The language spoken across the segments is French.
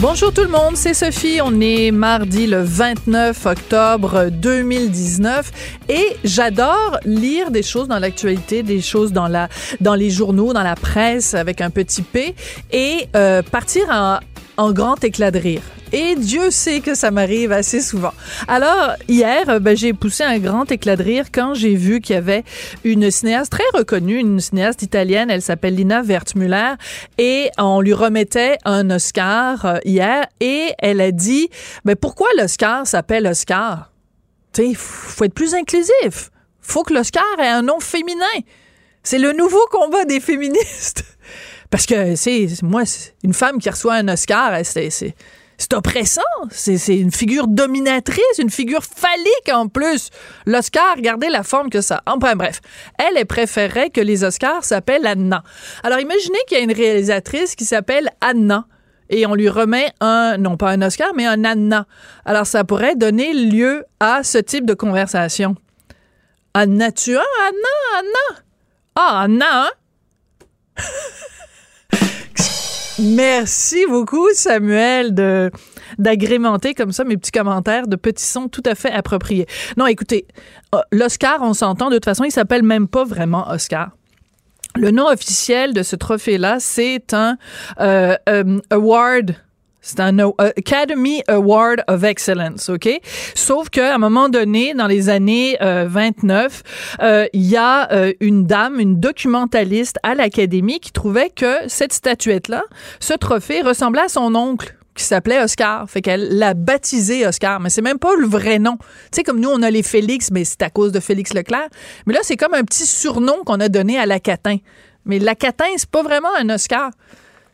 Bonjour tout le monde, c'est Sophie. On est mardi le 29 octobre 2019 et j'adore lire des choses dans l'actualité, des choses dans la dans les journaux, dans la presse avec un petit P et euh, partir en, en grand éclat de rire. Et Dieu sait que ça m'arrive assez souvent. Alors, hier, ben, j'ai poussé un grand éclat de rire quand j'ai vu qu'il y avait une cinéaste très reconnue, une cinéaste italienne, elle s'appelle Lina Wertmüller, et on lui remettait un Oscar euh, hier, et elle a dit, mais pourquoi l'Oscar s'appelle Oscar? Tu sais, faut être plus inclusif. Faut que l'Oscar ait un nom féminin. C'est le nouveau combat des féministes. Parce que, c'est, moi, une femme qui reçoit un Oscar, c'est, c'est, c'est oppressant. C'est une figure dominatrice, une figure phallique en plus. L'Oscar, regardez la forme que ça. Enfin bref, elle, elle préférait que les Oscars s'appellent Anna. Alors imaginez qu'il y a une réalisatrice qui s'appelle Anna et on lui remet un, non pas un Oscar, mais un Anna. Alors ça pourrait donner lieu à ce type de conversation. Anna, tu as Anna, Anna? Ah, Anna, hein? Merci beaucoup, Samuel, de d'agrémenter comme ça mes petits commentaires de petits sons tout à fait appropriés. Non, écoutez, euh, l'Oscar, on s'entend, de toute façon, il s'appelle même pas vraiment Oscar. Le nom officiel de ce trophée-là, c'est un euh, euh, award c'est un Academy Award of Excellence, OK? Sauf qu'à un moment donné, dans les années 29, euh, il y a euh, une dame, une documentaliste à l'Académie qui trouvait que cette statuette-là, ce trophée, ressemblait à son oncle qui s'appelait Oscar. Fait qu'elle l'a baptisé Oscar, mais c'est même pas le vrai nom. Tu sais, comme nous, on a les Félix, mais c'est à cause de Félix Leclerc. Mais là, c'est comme un petit surnom qu'on a donné à la Catin. Mais la Catin, c'est pas vraiment un Oscar.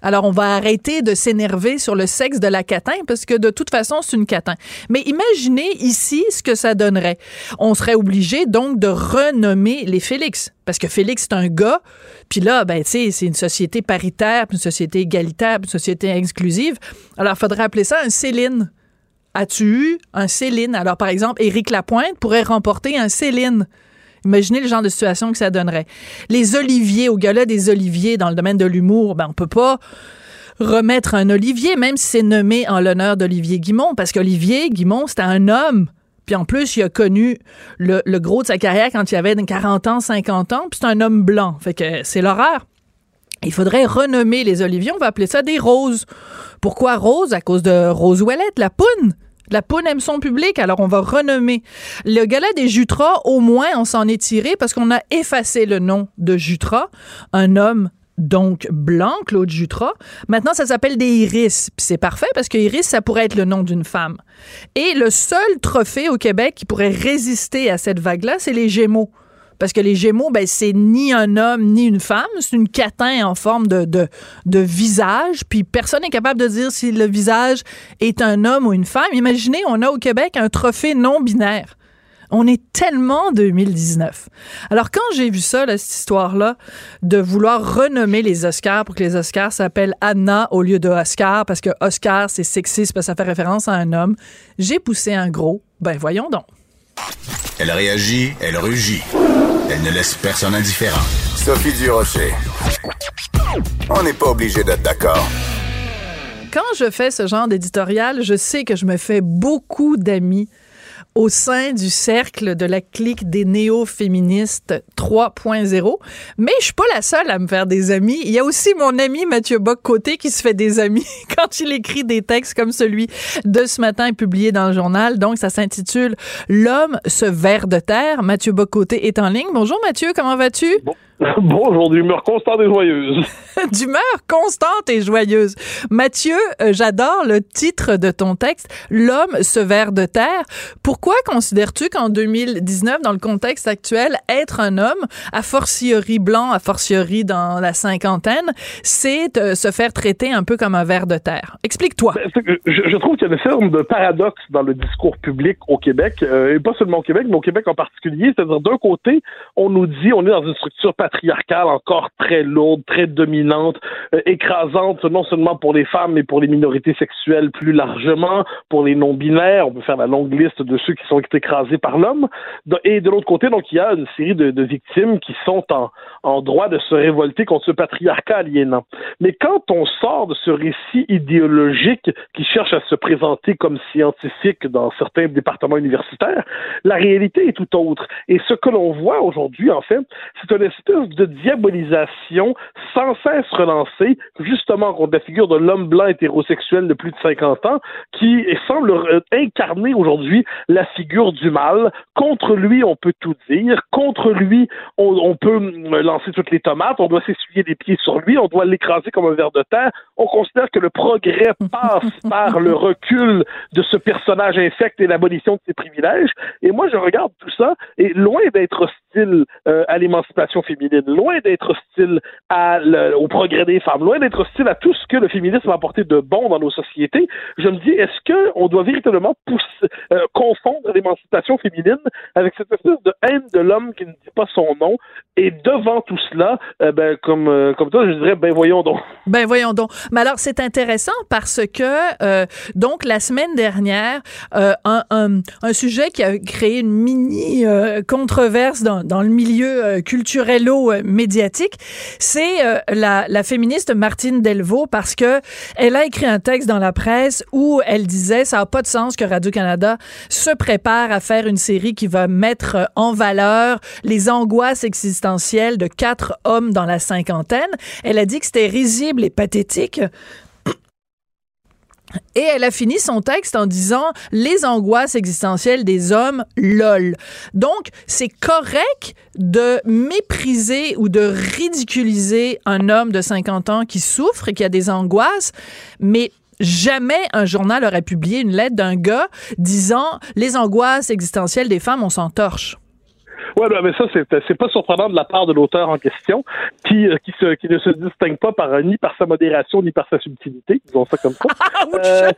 Alors, on va arrêter de s'énerver sur le sexe de la catin parce que de toute façon, c'est une catin. Mais imaginez ici ce que ça donnerait. On serait obligé donc de renommer les Félix parce que Félix c'est un gars. Puis là, ben tu sais, c'est une société paritaire, une société égalitaire, une société inclusive. Alors, il faudrait appeler ça un Céline. As-tu eu un Céline? Alors, par exemple, Éric Lapointe pourrait remporter un Céline. Imaginez le genre de situation que ça donnerait. Les oliviers, au gala des oliviers dans le domaine de l'humour, ben on peut pas remettre un olivier, même si c'est nommé en l'honneur d'Olivier Guimont, parce qu'Olivier Guimont, c'était un homme. Puis en plus, il a connu le, gros de sa carrière quand il avait 40 ans, 50 ans, puis c'est un homme blanc. Fait que c'est l'horreur. Il faudrait renommer les oliviers, on va appeler ça des roses. Pourquoi rose? À cause de Rose Ouellette, la poune. La poune aime son public, alors on va renommer. Le gala des Jutras, au moins, on s'en est tiré parce qu'on a effacé le nom de Jutra, un homme donc blanc, Claude Jutras. Maintenant, ça s'appelle des Iris. Puis c'est parfait parce que Iris, ça pourrait être le nom d'une femme. Et le seul trophée au Québec qui pourrait résister à cette vague-là, c'est les Gémeaux. Parce que les Gémeaux, ben, c'est ni un homme ni une femme, c'est une catin en forme de, visage, puis personne n'est capable de dire si le visage est un homme ou une femme. Imaginez, on a au Québec un trophée non binaire. On est tellement 2019. Alors quand j'ai vu ça, cette histoire-là, de vouloir renommer les Oscars pour que les Oscars s'appellent Anna au lieu de Oscar, parce que Oscar, c'est sexiste, parce que ça fait référence à un homme, j'ai poussé un gros. Ben voyons donc. Elle réagit, elle rugit. Elle ne laisse personne indifférent. Sophie Durocher. On n'est pas obligé d'être d'accord. Quand je fais ce genre d'éditorial, je sais que je me fais beaucoup d'amis au sein du cercle de la clique des néo-féministes 3.0. Mais je suis pas la seule à me faire des amis. Il y a aussi mon ami Mathieu Bock-Côté qui se fait des amis quand il écrit des textes comme celui de ce matin publié dans le journal. Donc, ça s'intitule L'homme, ce ver de terre. Mathieu Bock-Côté est en ligne. Bonjour Mathieu, comment vas-tu? Bonjour, d'humeur constante et joyeuse. d'humeur constante et joyeuse. Mathieu, euh, j'adore le titre de ton texte, L'homme se vers de terre. Pourquoi considères-tu qu'en 2019, dans le contexte actuel, être un homme, a fortiori blanc, a fortiori dans la cinquantaine, c'est euh, se faire traiter un peu comme un ver de terre? Explique-toi. Ben, je, trouve qu'il y a une forme de paradoxe dans le discours public au Québec, euh, et pas seulement au Québec, mais au Québec en particulier. C'est-à-dire, d'un côté, on nous dit, on est dans une structure patriarcale encore très lourde, très dominante, euh, écrasante non seulement pour les femmes, mais pour les minorités sexuelles plus largement, pour les non-binaires. On peut faire la longue liste de ceux qui sont écrasés par l'homme. Et de l'autre côté, donc, il y a une série de, victimes qui sont en, droit de se révolter contre ce patriarcat aliénant. Mais quand on sort de ce récit idéologique qui cherche à se présenter comme scientifique dans certains départements universitaires, la réalité est tout autre. Et ce que l'on voit aujourd'hui, en fait, c'est une espèce de diabolisation sans cesse relancée, justement contre la figure de l'homme blanc hétérosexuel de plus de 50 ans, qui semble incarner aujourd'hui la figure du mal. Contre lui, on peut tout dire. Contre lui, on, peut lancer toutes les tomates. On doit s'essuyer les pieds sur lui. On doit l'écraser comme un ver de terre. On considère que le progrès passe par le recul de ce personnage infect et l'abolition de ses privilèges. Et moi, je regarde tout ça et loin d'être hostile euh, à l'émancipation féminine, loin d'être hostile au progrès des femmes, loin d'être hostile à tout ce que le féminisme a apporté de bon dans nos sociétés, je me dis, est-ce qu'on doit véritablement euh, confondre l'émancipation féminine avec cette espèce de haine de l'homme qui ne dit pas son nom? Et devant tout cela, euh, ben, comme, euh, comme toi, je dirais, ben voyons donc. Ben voyons donc. Mais alors, c'est intéressant parce que, donc, la semaine dernière, un, sujet qui a créé une mini controverse dans, dans le milieu culturello-médiatique, c'est euh, la, féministe Martine Delvaux parce que elle a écrit un texte dans la presse où elle disait ça n'a pas de sens que Radio-Canada se prépare à faire une série qui va mettre en valeur les angoisses existentielles de quatre hommes dans la cinquantaine. Elle a dit que c'était risible et pathétique et elle a fini son texte en disant les angoisses existentielles des hommes, lol. Donc, c'est correct de mépriser ou de ridiculiser un homme de 50 ans qui souffre et qui a des angoisses, mais jamais un journal aurait publié une lettre d'un gars disant les angoisses existentielles des femmes, on s'en ben, mais ça, c'est pas surprenant de la part de l'auteur en question, qui, euh, qui, se, qui ne se distingue pas par, ni par sa modération, ni par sa subtilité, disons ça comme ça. euh,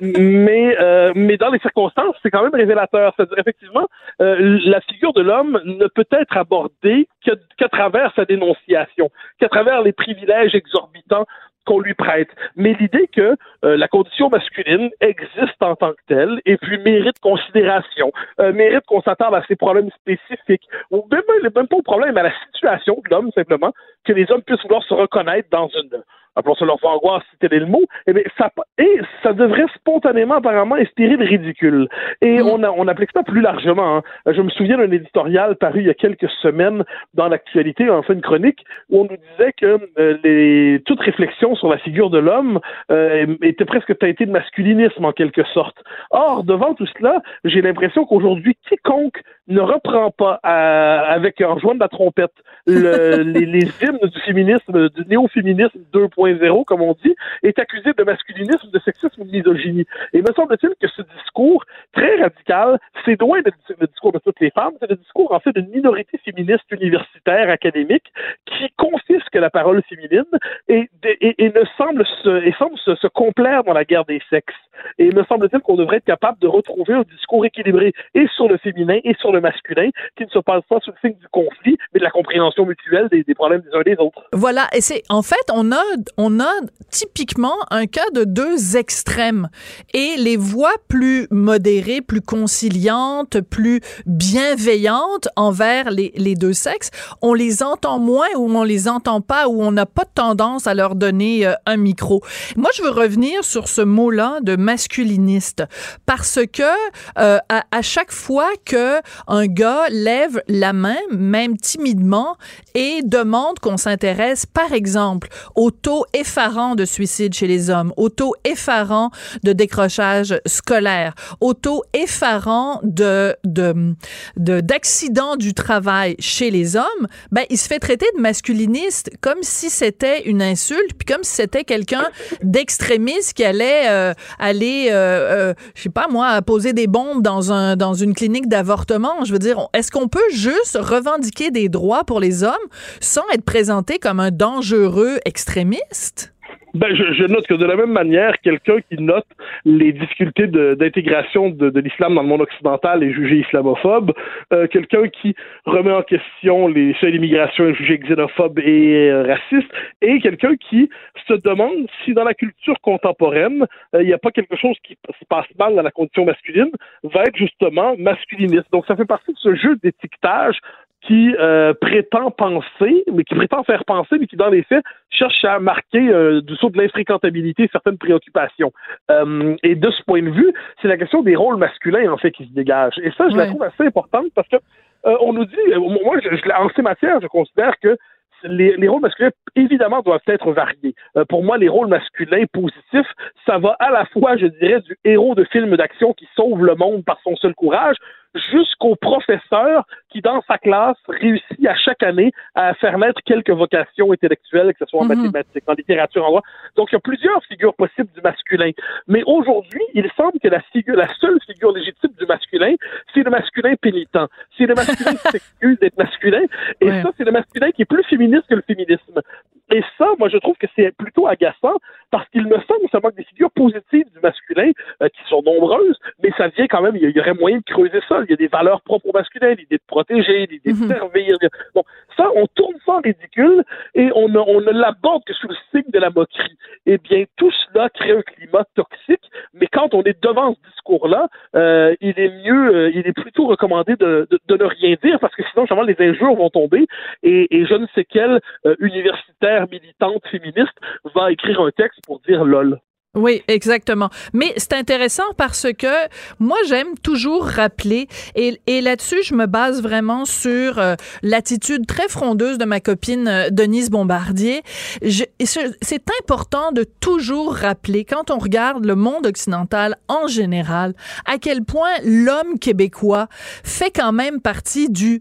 mais, euh, mais dans les circonstances, c'est quand même révélateur. C'est-à-dire, effectivement, euh, la figure de l'homme ne peut être abordée qu'à travers sa dénonciation, qu'à travers les privilèges exorbitants qu'on lui prête. Mais l'idée que euh, la condition masculine existe en tant que telle et puis mérite considération, euh, mérite qu'on s'attarde à ses problèmes spécifiques, ou même, pas au problème, à la situation de l'homme simplement, que les hommes puissent vouloir se reconnaître dans une appelons-ça leur angoisse, c'était le mot, et eh ça, et ça devrait spontanément, apparemment, inspirer le ridicule. Et mm. on, a, on applique ça plus largement. Hein. Je me souviens d'un éditorial paru il y a quelques semaines dans l'actualité, en fin de chronique, où on nous disait que euh, les, toute réflexion sur la figure de l'homme euh, était presque teintée de masculinisme, en quelque sorte. Or, devant tout cela, j'ai l'impression qu'aujourd'hui, quiconque ne reprend pas avec en jouant de la trompette le, les, les hymnes du féminisme, du néo-féminisme 2.0, comme on dit, est accusé de masculinisme, de sexisme de misogynie. Et me semble-t-il que ce discours très radical, c'est loin d'être le discours de toutes les femmes, c'est le discours en fait d'une minorité féministe universitaire, académique, qui confisque la parole féminine et, et, ne semble, se, et semble se, complaire dans la guerre des sexes. Et me semble-t-il qu'on devrait être capable de retrouver un discours équilibré et sur le féminin et sur le masculin, qui ne se passe pas sous le signe du conflit, mais de la compréhension mutuelle des, des problèmes des uns des autres. Voilà, et c'est en fait, on a on a typiquement un cas de deux extrêmes. Et les voix plus modérées, plus conciliantes, plus bienveillantes envers les, les deux sexes, on les entend moins ou on les entend pas ou on n'a pas tendance à leur donner euh, un micro. Moi, je veux revenir sur ce mot-là de masculiniste parce que euh, à, à, chaque fois que un gars lève la main, même timidement, et demande qu'on s'intéresse, par exemple, au taux effarant de suicide chez les hommes, au taux effarant de décrochage scolaire, au taux effarant de d'accidents de, du travail chez les hommes, ben il se fait traiter de masculiniste comme si c'était une insulte, puis comme si c'était quelqu'un d'extrémiste qui allait euh, aller, euh, euh, je sais pas moi, poser des bombes dans un dans une clinique d'avortement. Je veux dire, est-ce qu'on peut juste revendiquer des droits pour les hommes sans être présenté comme un dangereux extrémiste? Ben, je, note que de la même manière, quelqu'un qui note les difficultés d'intégration de, de, l'islam dans le monde occidental est jugé islamophobe. Euh, quelqu'un qui remet en question les seuils d'immigration est jugé xénophobe et euh, raciste. Et quelqu'un qui se demande si dans la culture contemporaine, euh, il n'y a pas quelque chose qui se passe mal dans la condition masculine, va être justement masculiniste. Donc ça fait partie de ce jeu d'étiquetage qui euh, prétend penser, mais qui prétend faire penser, mais qui dans les faits cherche à marquer euh, du saut de l'infréquentabilité certaines préoccupations. Euh, et de ce point de vue, c'est la question des rôles masculins en fait qui se dégagent. Et ça, je la trouve assez importante parce que on nous dit, moi, je, en ces matières, je considère que les, les, rôles masculins, évidemment, doivent être variés. pour moi, les rôles masculins positifs, ça va à la fois, je dirais, du héros de film d'action qui sauve le monde par son seul courage, jusqu'au professeur qui, dans sa classe, réussit à chaque année à faire naître quelques vocations intellectuelles, que ce soit en mhm. mathématiques, en littérature, en droit. Donc, il y a plusieurs figures possibles du masculin. Mais aujourd'hui, il semble que la, figure, la seule figure légitime du masculin, c'est le masculin pénitent. C'est le masculin qui s'excuse d'être masculin. Et ça, c'est le masculin qui est plus féministe que le féminisme. Et ça, moi, je trouve que c'est plutôt agaçant parce qu'il me semble que ça manque des figures positives du masculin euh, qui sont nombreuses, mais ça vient quand même, il y aurait moyen de creuser ça. Il y a des valeurs propres au masculin, l'idée de protéger, l'idée de mhm. servir. Bon, ça, on tourne ça en ridicule et on ne, on ne l'aborde que sous le signe de la moquerie. Eh bien, tout cela crée un climat toxique, mais quand on est devant ce discours-là, euh, il est mieux, euh, il est plutôt recommandé de, de, de, ne rien dire parce que sinon, justement, les injures vont tomber et, et je ne sais quel euh, militante féministe va écrire un texte pour dire lol. Oui, exactement. Mais c'est intéressant parce que moi, j'aime toujours rappeler, et, et là-dessus, je me base vraiment sur euh, l'attitude très frondeuse de ma copine euh, Denise Bombardier. C'est important de toujours rappeler, quand on regarde le monde occidental en général, à quel point l'homme québécois fait quand même partie du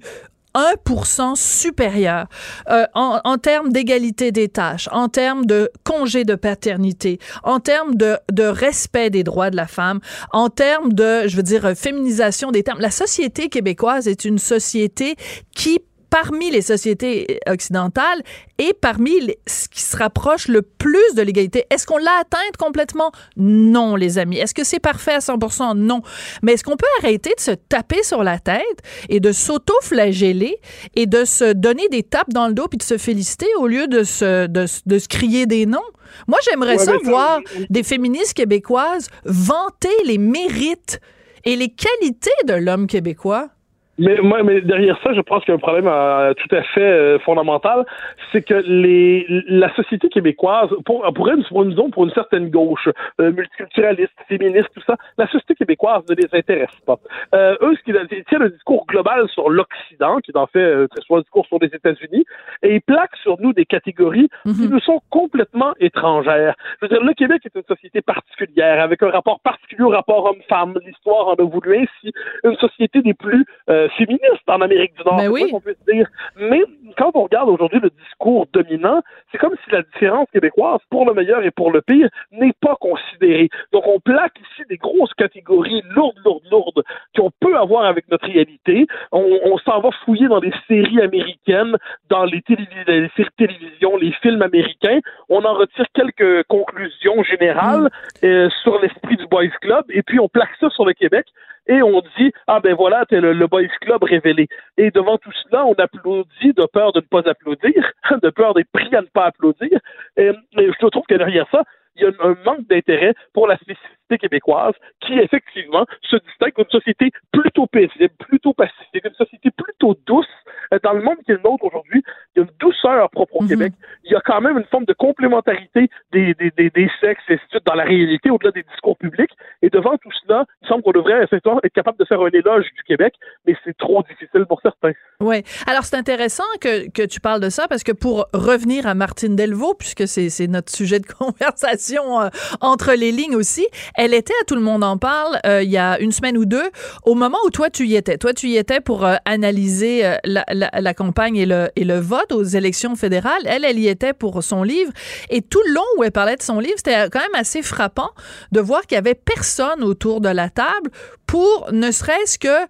1% supérieur euh, en, en, termes d'égalité des tâches, en termes de congé de paternité, en termes de, de respect des droits de la femme, en termes de, je veux dire, féminisation des termes. La société québécoise est une société qui parmi les sociétés occidentales et parmi ce qui se rapproche le plus de l'égalité. Est-ce qu'on l'a atteinte complètement? Non, les amis. Est-ce que c'est parfait à 100%? Non. Mais est-ce qu'on peut arrêter de se taper sur la tête et de s'auto-flageller et de se donner des tapes dans le dos puis de se féliciter au lieu de se, de, se crier des noms? Moi, j'aimerais ça voir des féministes québécoises vanter les mérites et les qualités de l'homme québécois. Mais, moi, mais derrière ça, je pense qu'il y a un problème euh, tout à fait euh, fondamental, c'est que les, la société québécoise, pour, pour, une, pour, une, pour une certaine gauche, euh, multiculturaliste, féministe, tout ça, la société québécoise ne les intéresse pas. Euh, eux, ce qu'ils tiennent un discours global sur l'Occident, qui est en fait très souvent un discours sur les États-Unis, et ils plaquent sur nous des catégories qui mhm. nous sont complètement étrangères. Je veux dire, le Québec est une société particulière, avec un rapport particulier au rapport homme-femme. L'histoire en a voulu ainsi. Une société des plus féministe en Amérique du Nord. Mais oui. peut dire. Mais quand on regarde aujourd'hui le discours dominant, c'est comme si la différence québécoise, pour le meilleur et pour le pire, n'est pas considérée. Donc on plaque ici des grosses catégories lourdes, lourdes, lourdes qu'on peut avoir avec notre réalité. On, s'en va fouiller dans des séries américaines, dans les, les séries télévision, les films américains. On en retire quelques conclusions générales mm. euh, sur l'esprit du Boys Club et puis on plaque ça sur le Québec et on dit ah ben voilà t'es le, Boys Club révélé et devant tout cela on applaudit de peur de ne pas applaudir de peur d'être pris à ne pas applaudir. Et, je trouve que derrière ça il y a un manque d'intérêt pour la spécificité québécoise qui effectivement se distingue d'une société plutôt paisible, plutôt pacifique, une société plutôt douce. Euh, dans le monde qui est le nôtre aujourd'hui, il y a une douceur propre au mhm. Québec. Il y a quand même une forme de complémentarité des, des, des, des sexes et dans la réalité au-delà des discours publics. Et devant tout cela, il semble qu'on devrait effectivement être capable de faire un éloge du Québec, mais c'est trop difficile pour certains. Oui. Alors, c'est intéressant que, que tu parles de ça parce que pour revenir à Martine Delvaux, puisque c'est notre sujet de conversation euh, entre les lignes aussi, elle était à Tout le monde en parle euh, il y a une semaine ou deux, au moment où toi tu y étais. Toi, tu y étais pour euh, analyser la, la, la, campagne et le, et le vote aux élections fédérales. Elle, elle y était pour son livre. Et tout le long où elle parlait de son livre, c'était quand même assez frappant de voir qu'il y avait personne autour de la table pour ne serait-ce que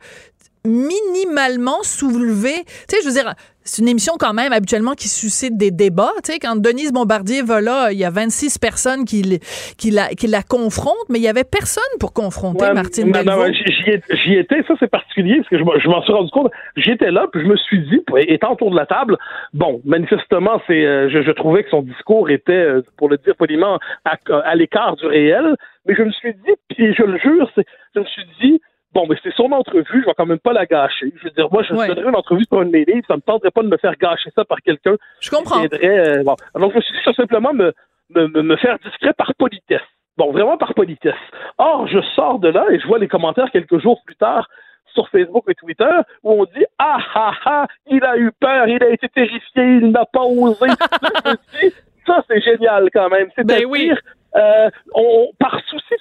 minimalement soulever, tu sais, je veux dire, c'est une émission quand même habituellement qui suscite des débats. Tu sais, quand Denise Bombardier va là, il y a 26 personnes qui, qui, la, qui la confrontent, mais il y avait personne pour confronter Martine Delvaux. J'y étais, ça c'est particulier, parce que je, m'en suis rendu compte. J'étais là, puis je me suis dit, étant autour de la table, bon, manifestement, c'est, euh, je, trouvais que son discours était, euh, pour le dire poliment, à, à l'écart du réel, mais je me suis dit, puis je le jure, je me suis dit, bon, mais c'est son entrevue, je vais quand même pas la gâcher. Je veux dire, moi, je ouais. donnerais une entrevue pour un de mes livres, ça me tenterait pas de me faire gâcher ça par quelqu'un. Je comprends. Qui euh, bon. Donc, je me suis dit, ça simplement me, me, me faire discret par politesse. Bon, vraiment par politesse. Or, je sors de là et je vois les commentaires quelques jours plus tard sur Facebook et Twitter où on dit ah ah ah il a eu peur, il a été terrifié, il n'a pas osé. ça c'est génial quand même. C'est ben oui. Euh, on, par souci,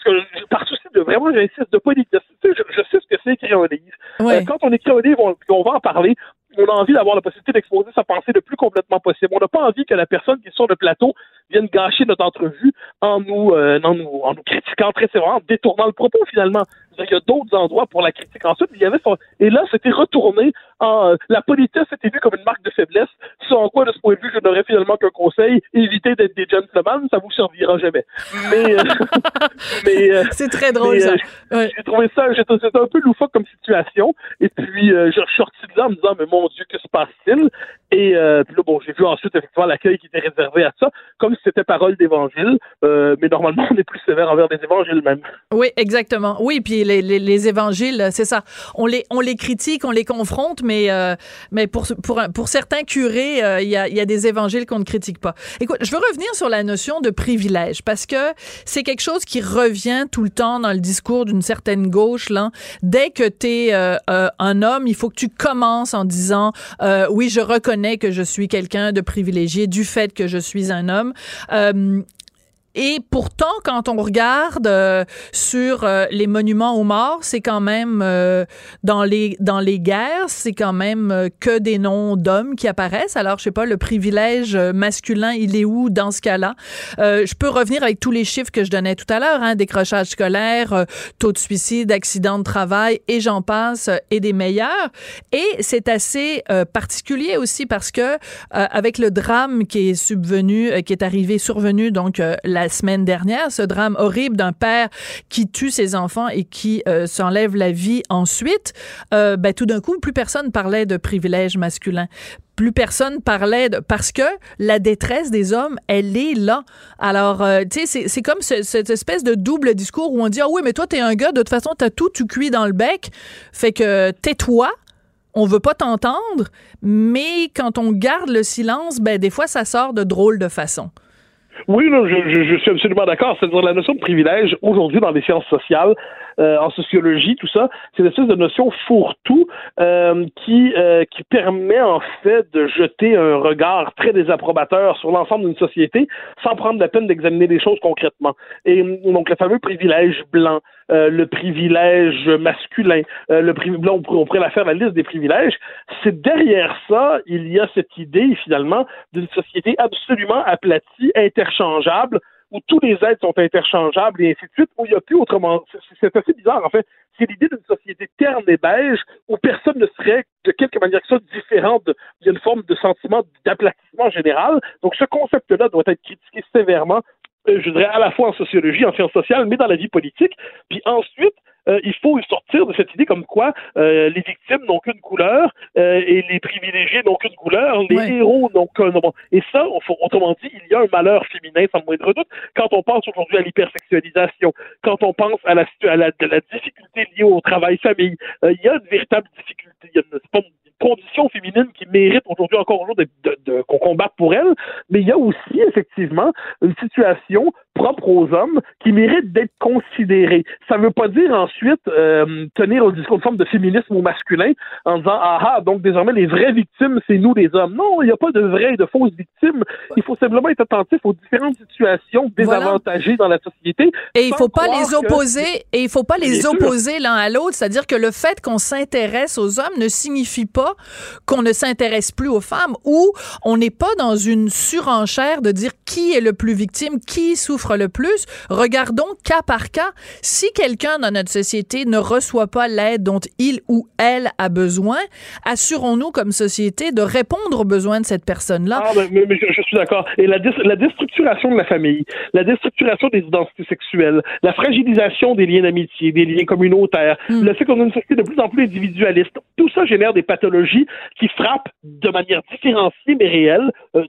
par souci de vraiment, j'insiste, de politesse. je, je, sais ce que c'est écrire un livre. Euh, quand on écrit un livre, on, on va en parler on a envie d'avoir la possibilité d'exposer sa pensée le plus complètement possible. On n'a pas envie que la personne qui est sur le plateau vienne gâcher notre entrevue en nous, euh, en nous, en nous critiquant très sévèrement, en détournant le propos finalement. Il y a d'autres endroits pour la critique. Ensuite, il y avait et là, c'était retourné en, euh, la politesse était vue comme une marque de faiblesse. Ce en quoi, de ce point de vue, je n'aurais finalement qu'un conseil, évitez d'être des gentlemen, ça vous servira jamais. Mais, euh, mais c'est très drôle, ça. J'ai trouvé ça, c'était un peu loufoque comme situation. Et puis, je suis sorti de là en me disant, mais mon Dieu, que se passe-t-il? Et euh, puis là, bon, j'ai vu ensuite effectivement l'accueil qui était réservé à ça, comme si c'était parole d'évangile, euh, mais normalement, on est plus sévère envers des évangiles même. Oui, exactement. Oui, puis les, les, les évangiles, c'est ça. On les, on les critique, on les confronte, mais, euh, mais pour, pour, pour certains curés, euh, il y, a, y a des évangiles qu'on ne critique pas. Écoute, je veux revenir sur la notion de privilège, parce que c'est quelque chose qui revient tout le temps dans le discours d'une certaine gauche. Là. Dès que tu es euh, un homme, il faut que tu commences en disant, oui, je reconnais que je suis quelqu'un de privilégié du fait que je suis un homme. Et pourtant, quand on regarde euh, sur euh, les monuments aux morts, c'est quand même euh, dans les dans les guerres, c'est quand même que des noms d'hommes qui apparaissent. Alors, je sais pas, le privilège masculin, il est où dans ce cas-là? Je peux revenir avec tous les chiffres que je donnais tout à l'heure, hein, décrochage scolaire, taux de suicide, accident de travail, et j'en passe, et des meilleurs. Et c'est assez particulier aussi parce que avec le drame qui est subvenu, qui est arrivé, survenu donc la la semaine dernière, ce drame horrible d'un père qui tue ses enfants et qui euh, s'enlève la vie ensuite, euh, ben, tout d'un coup, plus personne parlait de privilège masculin plus personne parlait de, parce que la détresse des hommes, elle est là. Alors, euh, tu sais, c'est comme cette espèce de double discours où on dit, ah oui, mais toi, t'es un gars, de toute façon, t'as tout, tu cuis dans le bec. Fait que tais-toi. On veut pas t'entendre, mais quand on garde le silence, ben, des fois, ça sort de drôles de façon. Oui, je, je, suis absolument d'accord. C'est-à-dire la notion de privilège aujourd'hui dans les sciences sociales, en sociologie, tout ça, c'est une espèce de notion fourre-tout euh, qui euh, qui permet en fait de jeter un regard très désapprobateur sur l'ensemble d'une société sans prendre la peine d'examiner les choses concrètement. Et donc le fameux privilège blanc, le privilège masculin, le privilège, on, on pourrait la faire la liste des privilèges. C'est derrière ça, il y a cette idée finalement d'une société absolument aplatie, interchangeable où tous les êtres sont interchangeables et ainsi de suite, où il n'y a plus autrement. C'est assez bizarre, en fait. C'est l'idée d'une société terne et beige où personne ne serait de quelque manière que ça différent. De, forme de sentiment d'aplatissement général. Donc, ce concept-là doit être critiqué sévèrement euh, je dirais à la fois en sociologie, en sciences sociales, mais dans la vie politique. Puis ensuite, euh, il faut sortir de cette idée comme quoi euh, les victimes n'ont qu'une couleur euh, et les privilégiés n'ont qu'une couleur, les héros n'ont qu'un nom. Et ça, autrement dit, il y a un malheur féminin sans moindre doute. Quand on pense aujourd'hui à l'hypersexualisation, quand on pense à la, à la, la difficulté liée au travail-famille, il y a une véritable difficulté. Il y a une, une condition féminine qui mérite aujourd'hui encore aujourd'hui de, de, qu'on combatte pour elle, mais il y a aussi effectivement une situation propre aux hommes qui méritent d'être considérés. Ça ne veut pas dire ensuite euh, tenir au discours de forme de féminisme au masculin en disant ah ah donc désormais les vraies victimes c'est nous les hommes. Non, il n'y a pas de vraies et de fausses victimes. Il faut simplement être attentif aux différentes situations désavantagées dans la société. Et il faut pas les opposer et il faut pas les opposer l'un à l'autre. C'est-à-dire que le fait qu'on s'intéresse aux hommes ne signifie pas qu'on ne s'intéresse plus aux femmes ou on n'est pas dans une surenchère de dire qui est le plus victime, qui souffre le plus. Regardons cas par cas. Si quelqu'un dans notre société ne reçoit pas l'aide dont il ou elle a besoin, assurons-nous comme société de répondre aux besoins de cette personne-là. Ah, mais, je, suis d'accord. Et la, la déstructuration de la famille, la déstructuration des identités sexuelles, la fragilisation des liens d'amitié, des liens communautaires, hmm. le fait qu'on a une société de plus en plus individualiste, tout ça génère des pathologies qui frappent de manière différenciée mais réelle euh,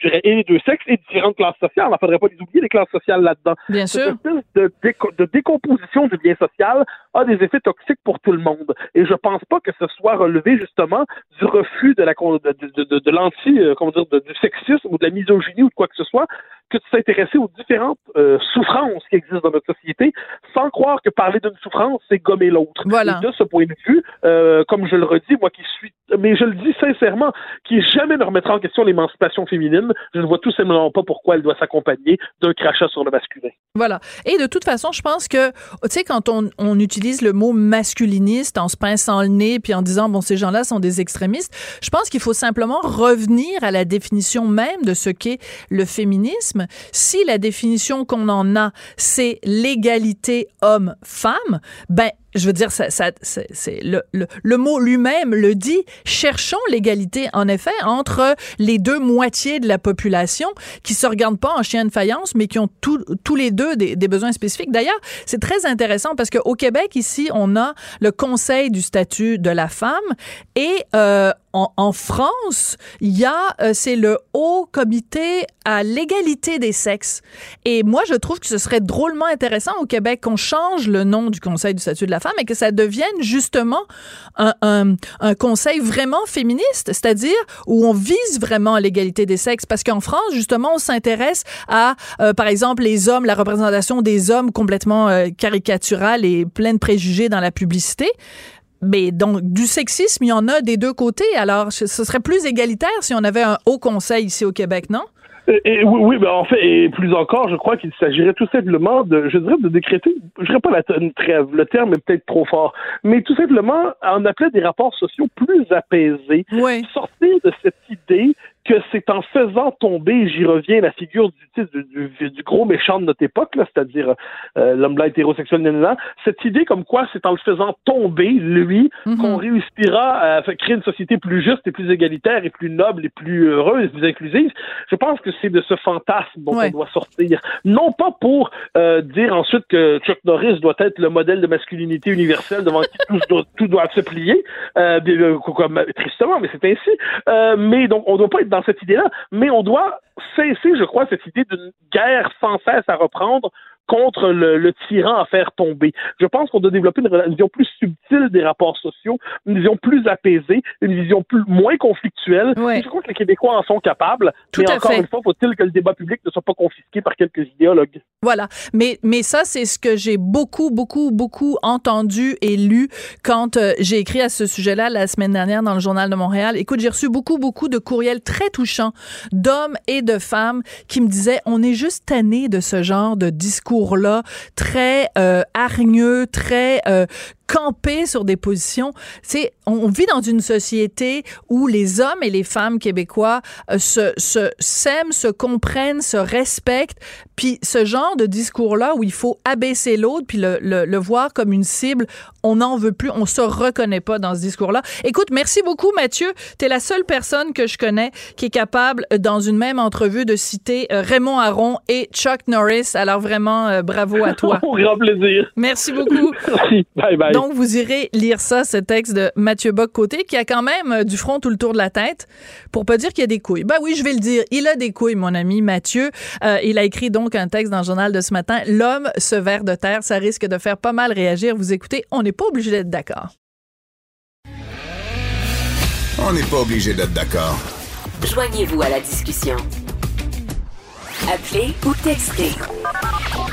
je dirais, et les deux sexes et différentes classes sociales. Il ne faudrait pas les oublier, les classes sociales là-dedans. Bien sûr. Cette de, de, décomposition du bien social a des effets toxiques pour tout le monde. Et je pense pas que ce soit relevé, justement, du refus de la de, de, l'anti, euh, comment dire, du sexisme ou de la misogynie ou de quoi que ce soit, que de s'intéresser aux différentes euh, souffrances qui existent dans notre société, sans croire que parler d'une souffrance, c'est gommer l'autre. Voilà. Et de ce point de vue, euh, comme je le redis, moi qui suis, mais je le dis sincèrement, qui jamais ne remettra en question l'émancipation féminine, je ne vois tout simplement pas pourquoi elle doit s'accompagner d'un crachat sur le masculin. Voilà. Et de toute façon, je pense que, tu sais, quand on, utilise le mot masculiniste en se pinçant le nez puis en disant, bon, ces gens-là sont des extrémistes, je pense qu'il faut simplement revenir à la définition même de ce qu'est le féminisme si la définition qu'on en a, c'est l'égalité homme-femme, ben je veux dire, ça, ça c'est le, le, le, mot lui-même le dit. Cherchons l'égalité, en effet, entre les deux moitiés de la population qui se regardent pas en chien de faïence, mais qui ont tous les deux des, des besoins spécifiques. D'ailleurs, c'est très intéressant parce qu'au Québec, ici, on a le Conseil du statut de la femme et euh, en, France, il y a, euh, c'est le Haut Comité à l'égalité des sexes. Et moi, je trouve que ce serait drôlement intéressant au Québec qu'on change le nom du Conseil du statut de la femme et que ça devienne justement un, un, conseil vraiment féministe, c'est-à-dire où on vise vraiment l'égalité des sexes. Parce qu'en France, justement, on s'intéresse à, euh, par exemple, les hommes, la représentation des hommes complètement euh, caricaturale et pleine de préjugés dans la publicité. Mais donc, du sexisme, il y en a des deux côtés. Alors, ce serait plus égalitaire si on avait un haut conseil ici au Québec, non? Et, oui, oui ben en fait, et plus encore, je crois qu'il s'agirait tout simplement de, je dirais, de décréter, je dirais pas la une trêve, le terme est peut-être trop fort, mais tout simplement en appeler des rapports sociaux plus apaisés. Oui. Sortir de cette idée que c'est en faisant tomber, j'y reviens, la figure du, du, du, gros méchant de notre époque, c'est-à-dire euh, l'homme blanc hétérosexuel, cette idée comme quoi c'est en le faisant tomber, lui, mhm. qu'on réussira à créer une société plus juste et plus égalitaire et plus noble et plus heureuse et plus inclusive. Je pense que c'est de ce fantasme dont on doit sortir. Non pas pour euh, dire ensuite que Chuck Norris doit être le modèle de masculinité universelle devant qui tout, doit, tout doit se plier, euh, tristement, mais c'est ainsi. Euh, mais donc, on ne doit pas être dans cette idée-là, mais on doit cesser, je crois, cette idée d'une guerre sans cesse à reprendre contre le, tyran à faire tomber. Je pense qu'on doit développer une, vision plus subtile des rapports sociaux, une vision plus apaisée, une vision plus moins conflictuelle. Je crois que les Québécois en sont capables. Tout mais encore une fois, faut-il que le débat public ne soit pas confisqué par quelques idéologues? Voilà. Mais, mais ça, c'est ce que j'ai beaucoup, beaucoup, beaucoup entendu et lu quand euh, j'ai écrit à ce sujet-là la semaine dernière dans le Journal de Montréal. Écoute, j'ai reçu beaucoup, beaucoup de courriels très touchants d'hommes et de femmes qui me disaient, on est juste tanné de ce genre de discours là très euh, hargneux, très euh, camper sur des positions. C'est on vit dans une société où les hommes et les femmes québécois euh, se, s'aiment, se comprennent, se respectent. Puis ce genre de discours-là où il faut abaisser l'autre puis le, le, le, voir comme une cible, on n'en veut plus, on se reconnaît pas dans ce discours-là. Écoute, merci beaucoup Mathieu. Tu es la seule personne que je connais qui est capable euh, dans une même entrevue de citer euh, Raymond Aron et Chuck Norris. Alors vraiment bravo à toi. Au grand plaisir. Merci beaucoup. Merci. Bye bye. Donc, vous irez lire ça, ce texte de Mathieu Bock-Côté, qui a quand même euh, du front tout le tour de la tête, pour pas dire qu'il y a des couilles. Ben oui, je vais le dire. Il a des couilles, mon ami Mathieu. Euh, il a écrit donc un texte dans le journal de ce matin. L'homme se verre de terre. Ça risque de faire pas mal réagir. Vous écoutez, on n'est pas obligé d'être d'accord. On n'est pas obligé d'être d'accord. Joignez-vous à la discussion. Appelez ou textez.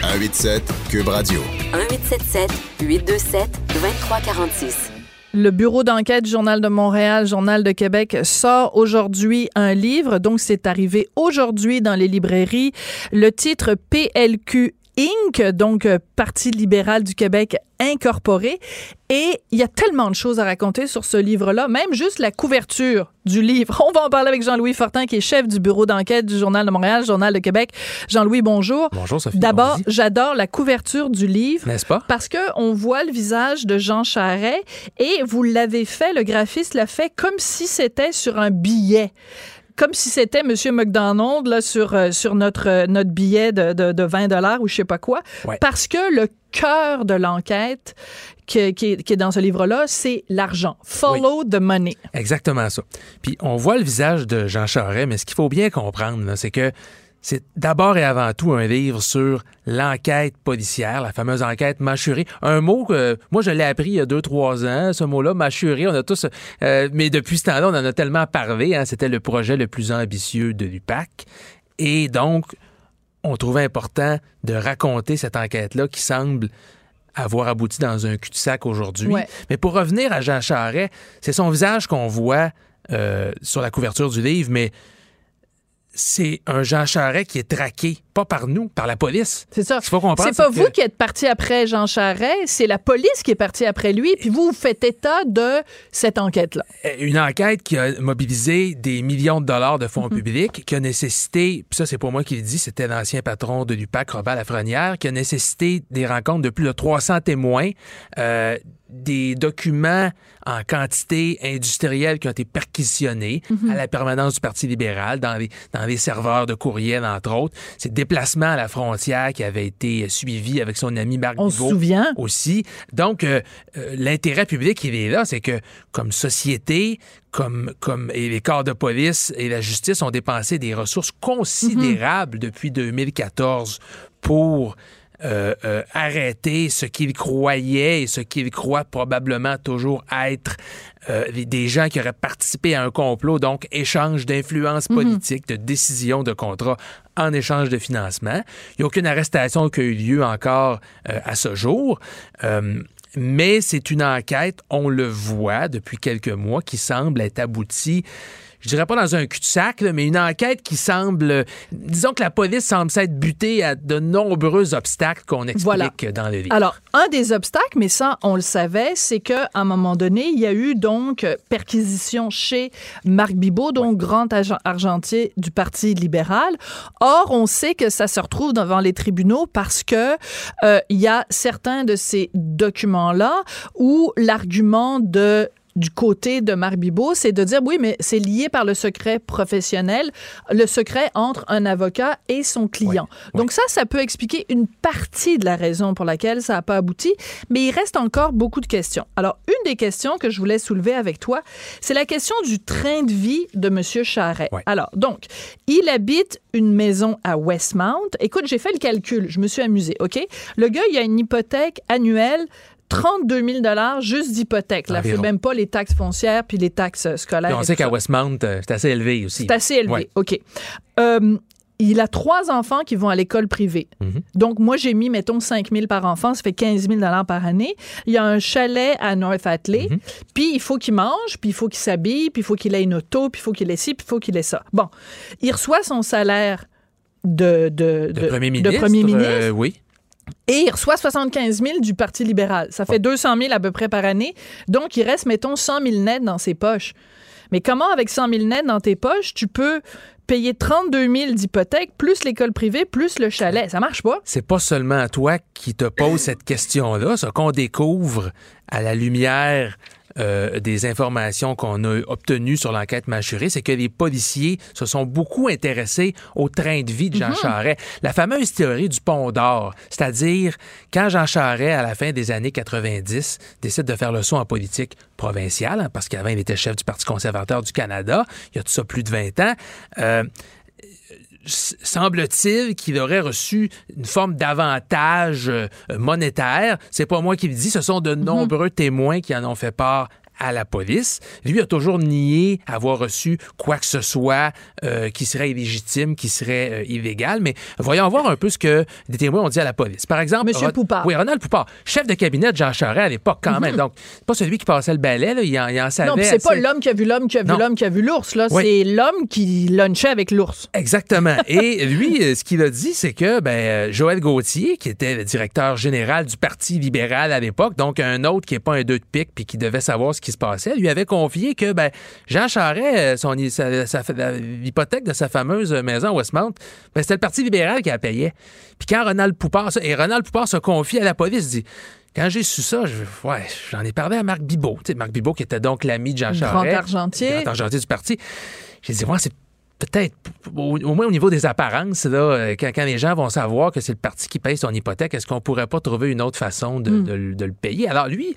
187 Cube Radio. 1877 827 2346. Le bureau d'enquête Journal de Montréal, Journal de Québec sort aujourd'hui un livre. Donc, c'est arrivé aujourd'hui dans les librairies. Le titre PLQ Inc., donc euh, Parti libéral du Québec incorporé. Et il y a tellement de choses à raconter sur ce livre-là, même juste la couverture du livre. On va en parler avec Jean-Louis Fortin, qui est chef du bureau d'enquête du Journal de Montréal, Journal de Québec. Jean-Louis, bonjour. Bonjour, Sophie. D'abord, j'adore la couverture du livre. N'est-ce pas? Parce que on voit le visage de Jean Charret et vous l'avez fait, le graphiste l'a fait comme si c'était sur un billet comme si c'était Monsieur McDonald là, sur, euh, sur notre, euh, notre billet de, de, de 20 dollars ou je sais pas quoi. Parce que le cœur de l'enquête qui, qui, est, qui, est, dans ce livre-là, c'est l'argent. Follow oui. the money. Exactement ça. Puis on voit le visage de Jean Charest, mais ce qu'il faut bien comprendre, c'est que c'est d'abord et avant tout un livre sur l'enquête policière, la fameuse enquête mâchurée. Un mot que moi je l'ai appris il y a deux trois ans, ce mot-là mâchuré. On a tous, euh, mais depuis ce temps-là, on en a tellement parlé. Hein, C'était le projet le plus ambitieux de l'UPAC, et donc on trouvait important de raconter cette enquête-là qui semble avoir abouti dans un cul-de-sac aujourd'hui. Ouais. Mais pour revenir à Jean Charret, c'est son visage qu'on voit euh, sur la couverture du livre, mais c'est un Jean Charest qui est traqué, pas par nous, par la police. C'est ça. Comprendre. C'est pas que... vous qui êtes parti après Jean Charest, c'est la police qui est partie après lui, puis vous, vous faites état de cette enquête-là. Une enquête qui a mobilisé des millions de dollars de fonds mm -hmm. publics, qui a nécessité, puis ça c'est pas moi qui le dis, c'était l'ancien patron de l'UPAC, Robert Lafrenière, qui a nécessité des rencontres de plus de 300 témoins, euh, des documents en quantité industrielle qui ont été perquisitionnés mm -hmm. à la permanence du Parti libéral, dans les, dans les serveurs de courriel, entre autres. Ces déplacements à la frontière qui avaient été suivis avec son ami Marc On se souvient. aussi. Donc, euh, euh, l'intérêt public, il est là, c'est que comme société, comme, comme et les corps de police et la justice ont dépensé des ressources considérables mm -hmm. depuis 2014 pour euh, euh, arrêter ce qu'ils croyaient et ce qu'ils croient probablement toujours être euh, des gens qui auraient participé à un complot, donc échange d'influence politique, mm -hmm. de décision de contrat en échange de financement. Il n'y a aucune arrestation qui a eu lieu encore à ce jour. Mais c'est une enquête, on le voit depuis quelques mois, qui semble être aboutie je dirais pas dans un cul-de-sac, mais une enquête qui semble, disons que la police semble s'être butée à de nombreux obstacles qu'on explique voilà. dans le livre. Alors, un des obstacles, mais ça, on le savait, c'est qu'à un moment donné, il y a eu donc perquisition chez Marc Bibot, donc grand agent argentier du Parti libéral. Or, on sait que ça se retrouve devant les tribunaux parce que euh, il y a certains de ces documents-là où l'argument de du côté de Marc Bibot, c'est de dire oui, mais c'est lié par le secret professionnel, le secret entre un avocat et son client. Oui, Donc ça, ça peut expliquer une partie de la raison pour laquelle ça n'a pas abouti, mais il reste encore beaucoup de questions. Alors, une des questions que je voulais soulever avec toi, c'est la question du train de vie de M. Charret. Oui. Alors, donc, il habite une maison à Westmount. Écoute, j'ai fait le calcul, je me suis amusée, OK? Le gars, il a une hypothèque annuelle 32 000 juste d'hypothèque. Là, fait même pas les taxes foncières puis les taxes scolaires. Puis on sait qu'à Westmount, euh, c'est assez élevé aussi. C'est assez élevé, ouais. OK. Euh, il a trois enfants qui vont à l'école privée. Mm -hmm. Donc, moi, j'ai mis, mettons, 5 000 par enfant, ça fait 15 000 par année. Il y a un chalet à North Atley, mm -hmm. puis il faut qu'il mange, puis il faut qu'il s'habille, puis il faut qu'il ait une auto, puis il faut qu'il ait ci, puis il faut qu'il ait ça. Bon, il reçoit son salaire de, de, de, de premier ministre. De premier ministre. Euh, oui. Et il reçoit 75 000 du Parti libéral. Ça fait ouais. 200 000 à peu près par année. Donc, il reste, mettons, 100 000 net dans ses poches. Mais comment, avec 100 000 net dans tes poches, tu peux payer 32 000 d'hypothèque, plus l'école privée, plus le chalet? Ça marche pas. C'est pas seulement à toi qui te pose cette question-là. Ce qu'on découvre à la lumière euh, des informations qu'on a obtenues sur l'enquête mâchurée, c'est que les policiers se sont beaucoup intéressés au train de vie de Jean mm -hmm. Charest. La fameuse théorie du pont d'or, c'est-à-dire quand Jean Charest, à la fin des années 90, décide de faire le saut en politique provinciale, hein, parce qu'avant il était chef du Parti conservateur du Canada, il y a tout ça plus de 20 ans, euh, semble-t-il qu'il aurait reçu une forme d'avantage euh, monétaire. C'est pas moi qui le dis, ce sont de nombreux mm -hmm. témoins qui en ont fait part à la police. Lui a toujours nié avoir reçu quoi que ce soit euh, qui serait illégitime, qui serait euh, illégal. Mais voyons voir un peu ce que des témoins ont dit à la police. Par exemple, Monsieur Ron- Poupard. Oui, Ronald Poupard, chef de cabinet de Jean Charest à l'époque quand même. Donc, c'est pas celui qui passait le balai, là, il, en, il en savait. Mhm. Non, c'est pas assez. l'homme qui a vu l'homme qui a vu l'homme qui a vu l'ours, là. Oui. C'est l'homme qui lunchait avec l'ours. Exactement. Et lui, euh, ce qu'il a dit, c'est que ben, Joël Gauthier, qui était le directeur général du Parti libéral à l'époque, donc un autre qui n'est pas un deux de pique puis qui devait savoir ce qui se passait, lui avait confié que ben, Jean Charest, euh, son, sa- l'hypothèque de sa fameuse maison à Westmount, ben, c'était le Parti libéral qui la payait. Puis quand Ronald Poupard, et Ronald Poupard se confie à la police, dit quand j'ai su ça, je- ouais, j'en ai parlé à Marc Bibot. Marc Bibot qui était donc l'ami de Jean Grand Charest. argentier. Grand argentier du parti. J'ai dit, ouais, c'est peut-être, au, au moins au niveau des apparences, là, euh, quand, quand les gens vont savoir que c'est le parti qui paye son hypothèque, est-ce qu'on pourrait pas trouver une autre façon de, de le- de le payer? Alors lui,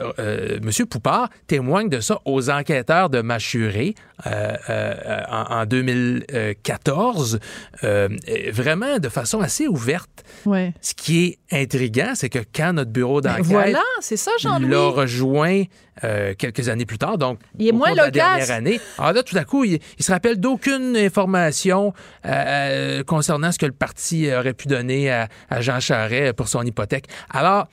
euh, euh, M. Poupard témoigne de ça aux enquêteurs de Machuré euh, euh, en, en 2014, euh, euh, vraiment de façon assez ouverte. Ouais. Ce qui est intriguant, c'est que quand notre bureau Ben d'enquête voilà, c'est ça, l'a rejoint quelques années plus tard, donc Il est au moins cours de la dernière année. Alors là, tout à coup, il, il se rappelle d'aucune information euh, euh, concernant ce que le parti aurait pu donner à, à Jean Charest pour son hypothèque. Alors,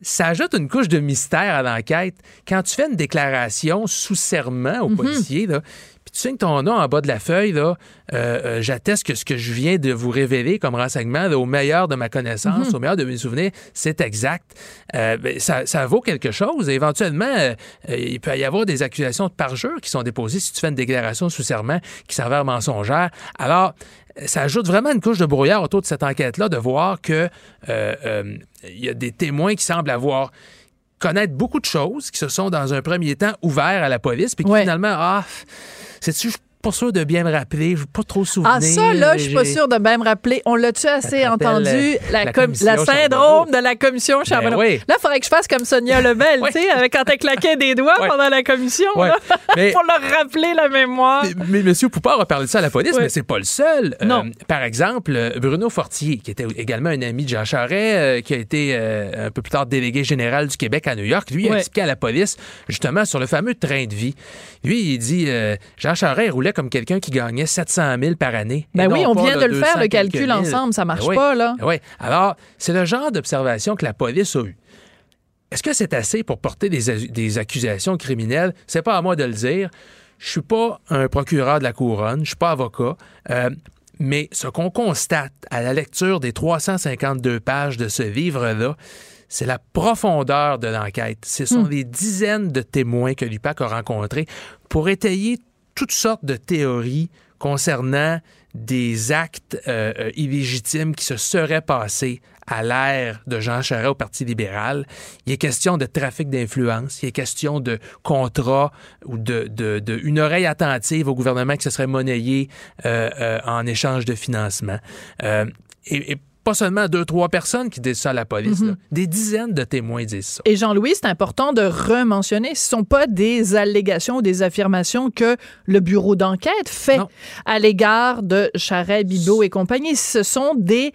ça ajoute une couche de mystère à l'enquête. Quand tu fais une déclaration sous serment au policier, là, puis tu signes ton nom en bas de la feuille, là, euh, euh, j'atteste que ce que je viens de vous révéler comme renseignement, là, au meilleur de ma connaissance, au meilleur de mes souvenirs, c'est exact. Euh, ben, ça, ça vaut quelque chose. Et éventuellement, euh, il peut y avoir des accusations de parjure qui sont déposées si tu fais une déclaration sous serment qui s'avère mensongère. Alors, ça ajoute vraiment une couche de brouillard autour de cette enquête-là, de voir que il y a des témoins qui semblent avoir connaître beaucoup de choses, qui se sont dans un premier temps ouverts à la police, puis qui Ouais. finalement, ah, c'est-tu, pas sûr de bien me rappeler, je pas trop souvenir. Ah, ça, là, je suis pas sûre de bien me rappeler. On l'a-tu assez entendu? euh, La, la com- commission la syndrome de la commission Charbonneau. Ben oui. Là, il faudrait que je fasse comme Sonia Lebel, Oui. tu sais, avec quand elle claquait des doigts pendant la commission, Ouais. là, Mais- pour leur rappeler la mémoire. Mais, mais M. Poupard a parlé de ça à la police, mais c'est pas le seul. Euh, Non. par exemple, Bruno Fortier, qui était également un ami de Jean Charest, euh, qui a été euh, un peu plus tard délégué général du Québec à New York, lui a expliqué à la police justement sur le fameux train de vie. Lui, il dit Jean Charest roulait comme quelqu'un qui gagnait 700 000 par année. Ben oui, on vient de le faire, 200 le calcul ensemble, ça marche Ben oui. pas, là. Ben oui. Alors, c'est le genre d'observation que la police a eu. Est-ce que c'est assez pour porter des, accusations criminelles? C'est pas à moi de le dire. Je suis pas un procureur de la couronne, je suis pas avocat. Euh, mais ce qu'on constate à la lecture des 352 pages de ce livre-là, c'est la profondeur de l'enquête. Ce sont des dizaines de témoins que l'UPAC a rencontrés pour étayer toutes sortes de théories concernant des actes euh, euh, illégitimes qui se seraient passés à l'ère de Jean Charest au Parti libéral. Il est question de trafic d'influence, il est question de contrat ou de, une oreille attentive au gouvernement qui se serait monnayé euh, en échange de financement. Et pas seulement deux, trois personnes qui disent ça à la police, là. des dizaines de témoins disent ça. Et Jean-Louis, c'est important de rementionner, ce ne sont pas des allégations ou des affirmations que le bureau d'enquête fait Non. à l'égard de Charret, Bibot et compagnie. Ce sont des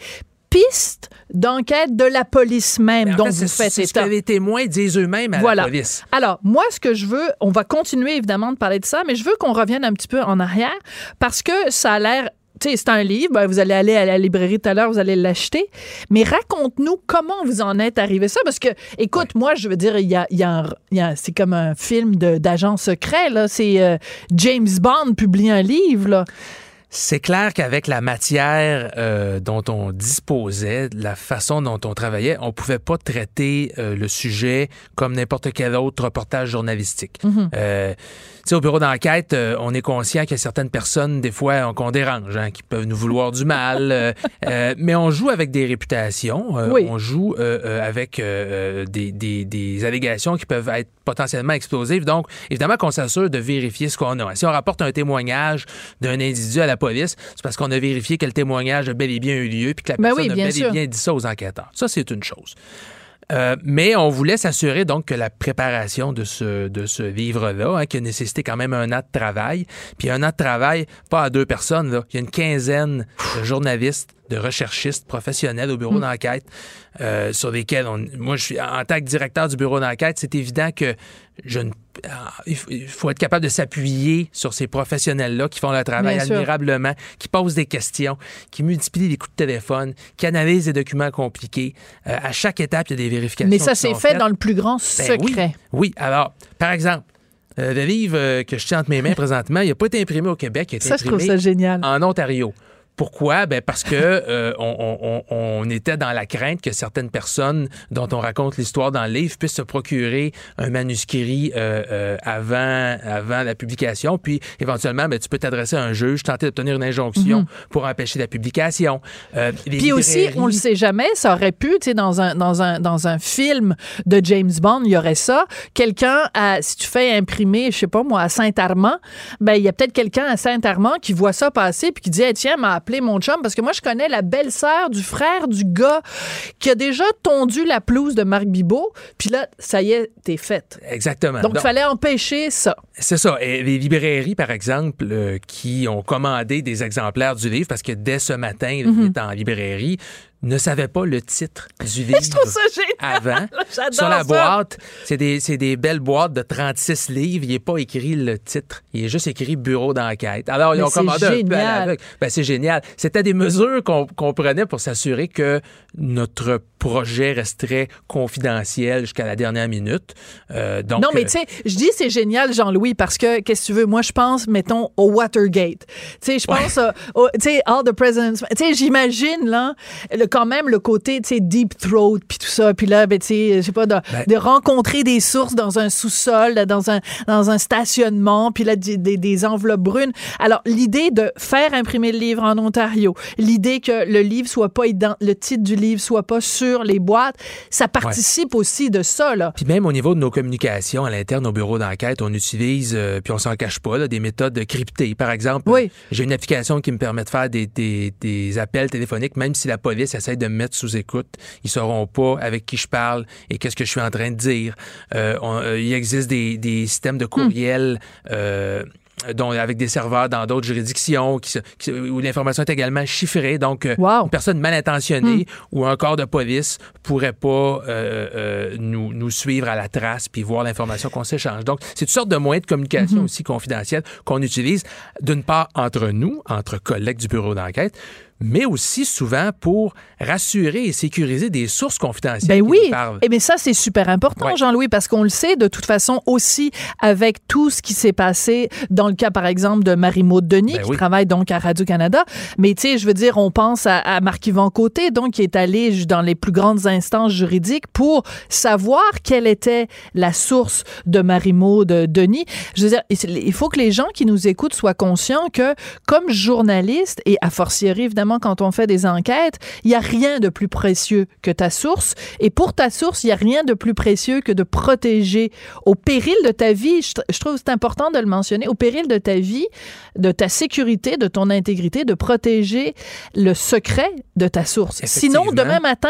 pistes d'enquête de la police même en dont fait, vous faites c'est ce que les témoins disent eux-mêmes à Voilà. la police. Alors, moi, ce que je veux, on va continuer évidemment de parler de ça, mais je veux qu'on revienne un petit peu en arrière parce que ça a l'air. C'est un livre, ben, vous allez aller à la librairie tout à l'heure, vous allez l'acheter. Mais raconte-nous comment vous en êtes arrivé ça. Parce que, écoute, moi, je veux dire, il y a, il y a un- il y a- c'est comme un film d'agent secret, là. C'est euh, James Bond publie un livre, là. C'est clair qu'avec la matière euh, dont on disposait, la façon dont on travaillait, on pouvait pas traiter euh, le sujet comme n'importe quel autre reportage journalistique. Tu sais, au bureau d'enquête, on est conscient qu'il y a certaines personnes, des fois, on- qu'on dérange, hein, qui peuvent nous vouloir du mal, mais on joue avec des réputations, Oui. on joue avec des, des- des allégations qui peuvent être potentiellement explosives. Donc, évidemment qu'on s'assure de vérifier ce qu'on a. Si on rapporte un témoignage d'un individu à la police, c'est parce qu'on a vérifié que le témoignage a bel et bien eu lieu, puis que la Ben personne oui, a bel sûr. et bien dit ça aux enquêteurs. Ça, c'est une chose. Euh, mais on voulait s'assurer donc que la préparation de ce, de ce livre-là, hein, qui a nécessité quand même un an de travail, puis un an de travail, pas à deux personnes, là, il y a une quinzaine de journalistes de recherchistes professionnels au bureau d'enquête euh, sur lesquels on, moi je suis en tant que directeur du bureau d'enquête, c'est évident que je ne, ah, il faut être capable de s'appuyer sur ces professionnels-là qui font leur travail admirablement, qui posent des questions, qui multiplient les coups de téléphone, qui analysent des documents compliqués. Euh, à chaque étape, il y a des vérifications. Mais ça, c'est fait faites. dans le plus grand Ben oui. secret. Oui, alors, par exemple, euh, le livre euh, que je tiens entre mes mains présentement, il n'a pas été imprimé au Québec, il a été Ça, je trouve ça génial. en Ontario. Pourquoi? Ben parce que euh, on, on- on- on était dans la crainte que certaines personnes dont on raconte l'histoire dans le livre puissent se procurer un manuscrit euh, euh, avant, avant la publication. Puis éventuellement, ben, tu peux t'adresser à un juge, tenter d'obtenir une injonction pour empêcher la publication. Mhm. Puis aussi, on le sait jamais, ça aurait pu, tu sais, dans un, dans, un, dans un film de James Bond, il y aurait ça. Quelqu'un, si tu fais imprimer, je sais pas moi, à Saint-Armand, ben il y a peut-être quelqu'un à Saint-Armand qui voit ça passer puis qui dit, Hey, tiens, m'a mon chum parce que moi, je connais la belle-sœur du frère du gars qui a déjà tondu la pelouse de Marc Bibot. Puis là, ça y est, t'es faite. Exactement. Donc, il fallait empêcher ça. C'est ça. Et les librairies, par exemple, euh, qui ont commandé des exemplaires du livre, parce que dès ce matin, il est en librairie, ne savaient pas le titre du livre Je trouve ça génial. avant. J'adore Sur la ça. boîte, c'est des, c'est des belles boîtes de 36 livres. Il n'est pas écrit le titre. Il est juste écrit bureau d'enquête. Alors, ils ont commandé un peu. Ben, c'est génial. C'était des mesures qu'on qu'on prenait pour s'assurer que notre projet resterait confidentiel jusqu'à la dernière minute. Euh, donc, non, mais euh, tu sais, je dis c'est génial, Jean-Louis, parce que, qu'est-ce que tu veux, moi, je pense, mettons, au Watergate. Tu sais, je pense, euh, au- tu sais, All the President's... Tu sais, j'imagine, là, le- quand même le côté, tu sais, deep throat, puis tout ça, puis là, ben, tu sais, je sais pas, de, Ben- de rencontrer des sources dans un sous-sol, dans un, dans un stationnement, puis là, des, des- des enveloppes brunes. Alors, l'idée de faire imprimer le livre en Ontario, l'idée que le livre soit pas, le titre du livre soit pas sur les boîtes, ça participe aussi de ça, là. Puis même au niveau de nos communications à l'interne au bureau d'enquête, on utilise, euh, puis on s'en cache pas, là, des méthodes cryptées. Par exemple, Oui. j'ai une application qui me permet de faire des, des- des appels téléphoniques, même si la police essaie de me mettre sous écoute, ils sauront pas avec qui je parle et qu'est-ce que je suis en train de dire. Euh, on- euh, il existe des, des systèmes de courriel. euh, dont, avec des serveurs dans d'autres juridictions qui, se- qui- où l'information est également chiffrée. Donc, Wow. une personne mal intentionnée ou un corps de police pourrait pas euh, euh, nous, nous suivre à la trace puis voir l'information qu'on s'échange. Donc, c'est toutes sortes de moyens de communication Mhm. aussi confidentiels qu'on utilise, d'une part entre nous, entre collègues du bureau d'enquête, mais aussi souvent pour rassurer et sécuriser des sources confidentielles Ben oui, et bien ça c'est super important, Ouais. Jean-Louis, parce qu'on le sait de toute façon aussi avec tout ce qui s'est passé dans le cas par exemple de Marie-Maude Denis Ben qui oui. travaille donc à Radio Canada. Mais tu sais, je veux dire, on pense à, à Marc-Yvan Côté, donc qui est allé dans les plus grandes instances juridiques pour savoir quelle était la source de Marie-Maude Denis. Je veux dire, il faut que les gens qui nous écoutent soient conscients que comme journaliste et a fortiori évidemment quand on fait des enquêtes, il y a rien de plus précieux que ta source. Et pour ta source, il y a rien de plus précieux que de protéger au péril de ta vie. Je, je trouve que c'est important de le mentionner. Au péril de ta vie, de ta sécurité, de ton intégrité, de protéger le secret de ta source. Sinon, demain matin,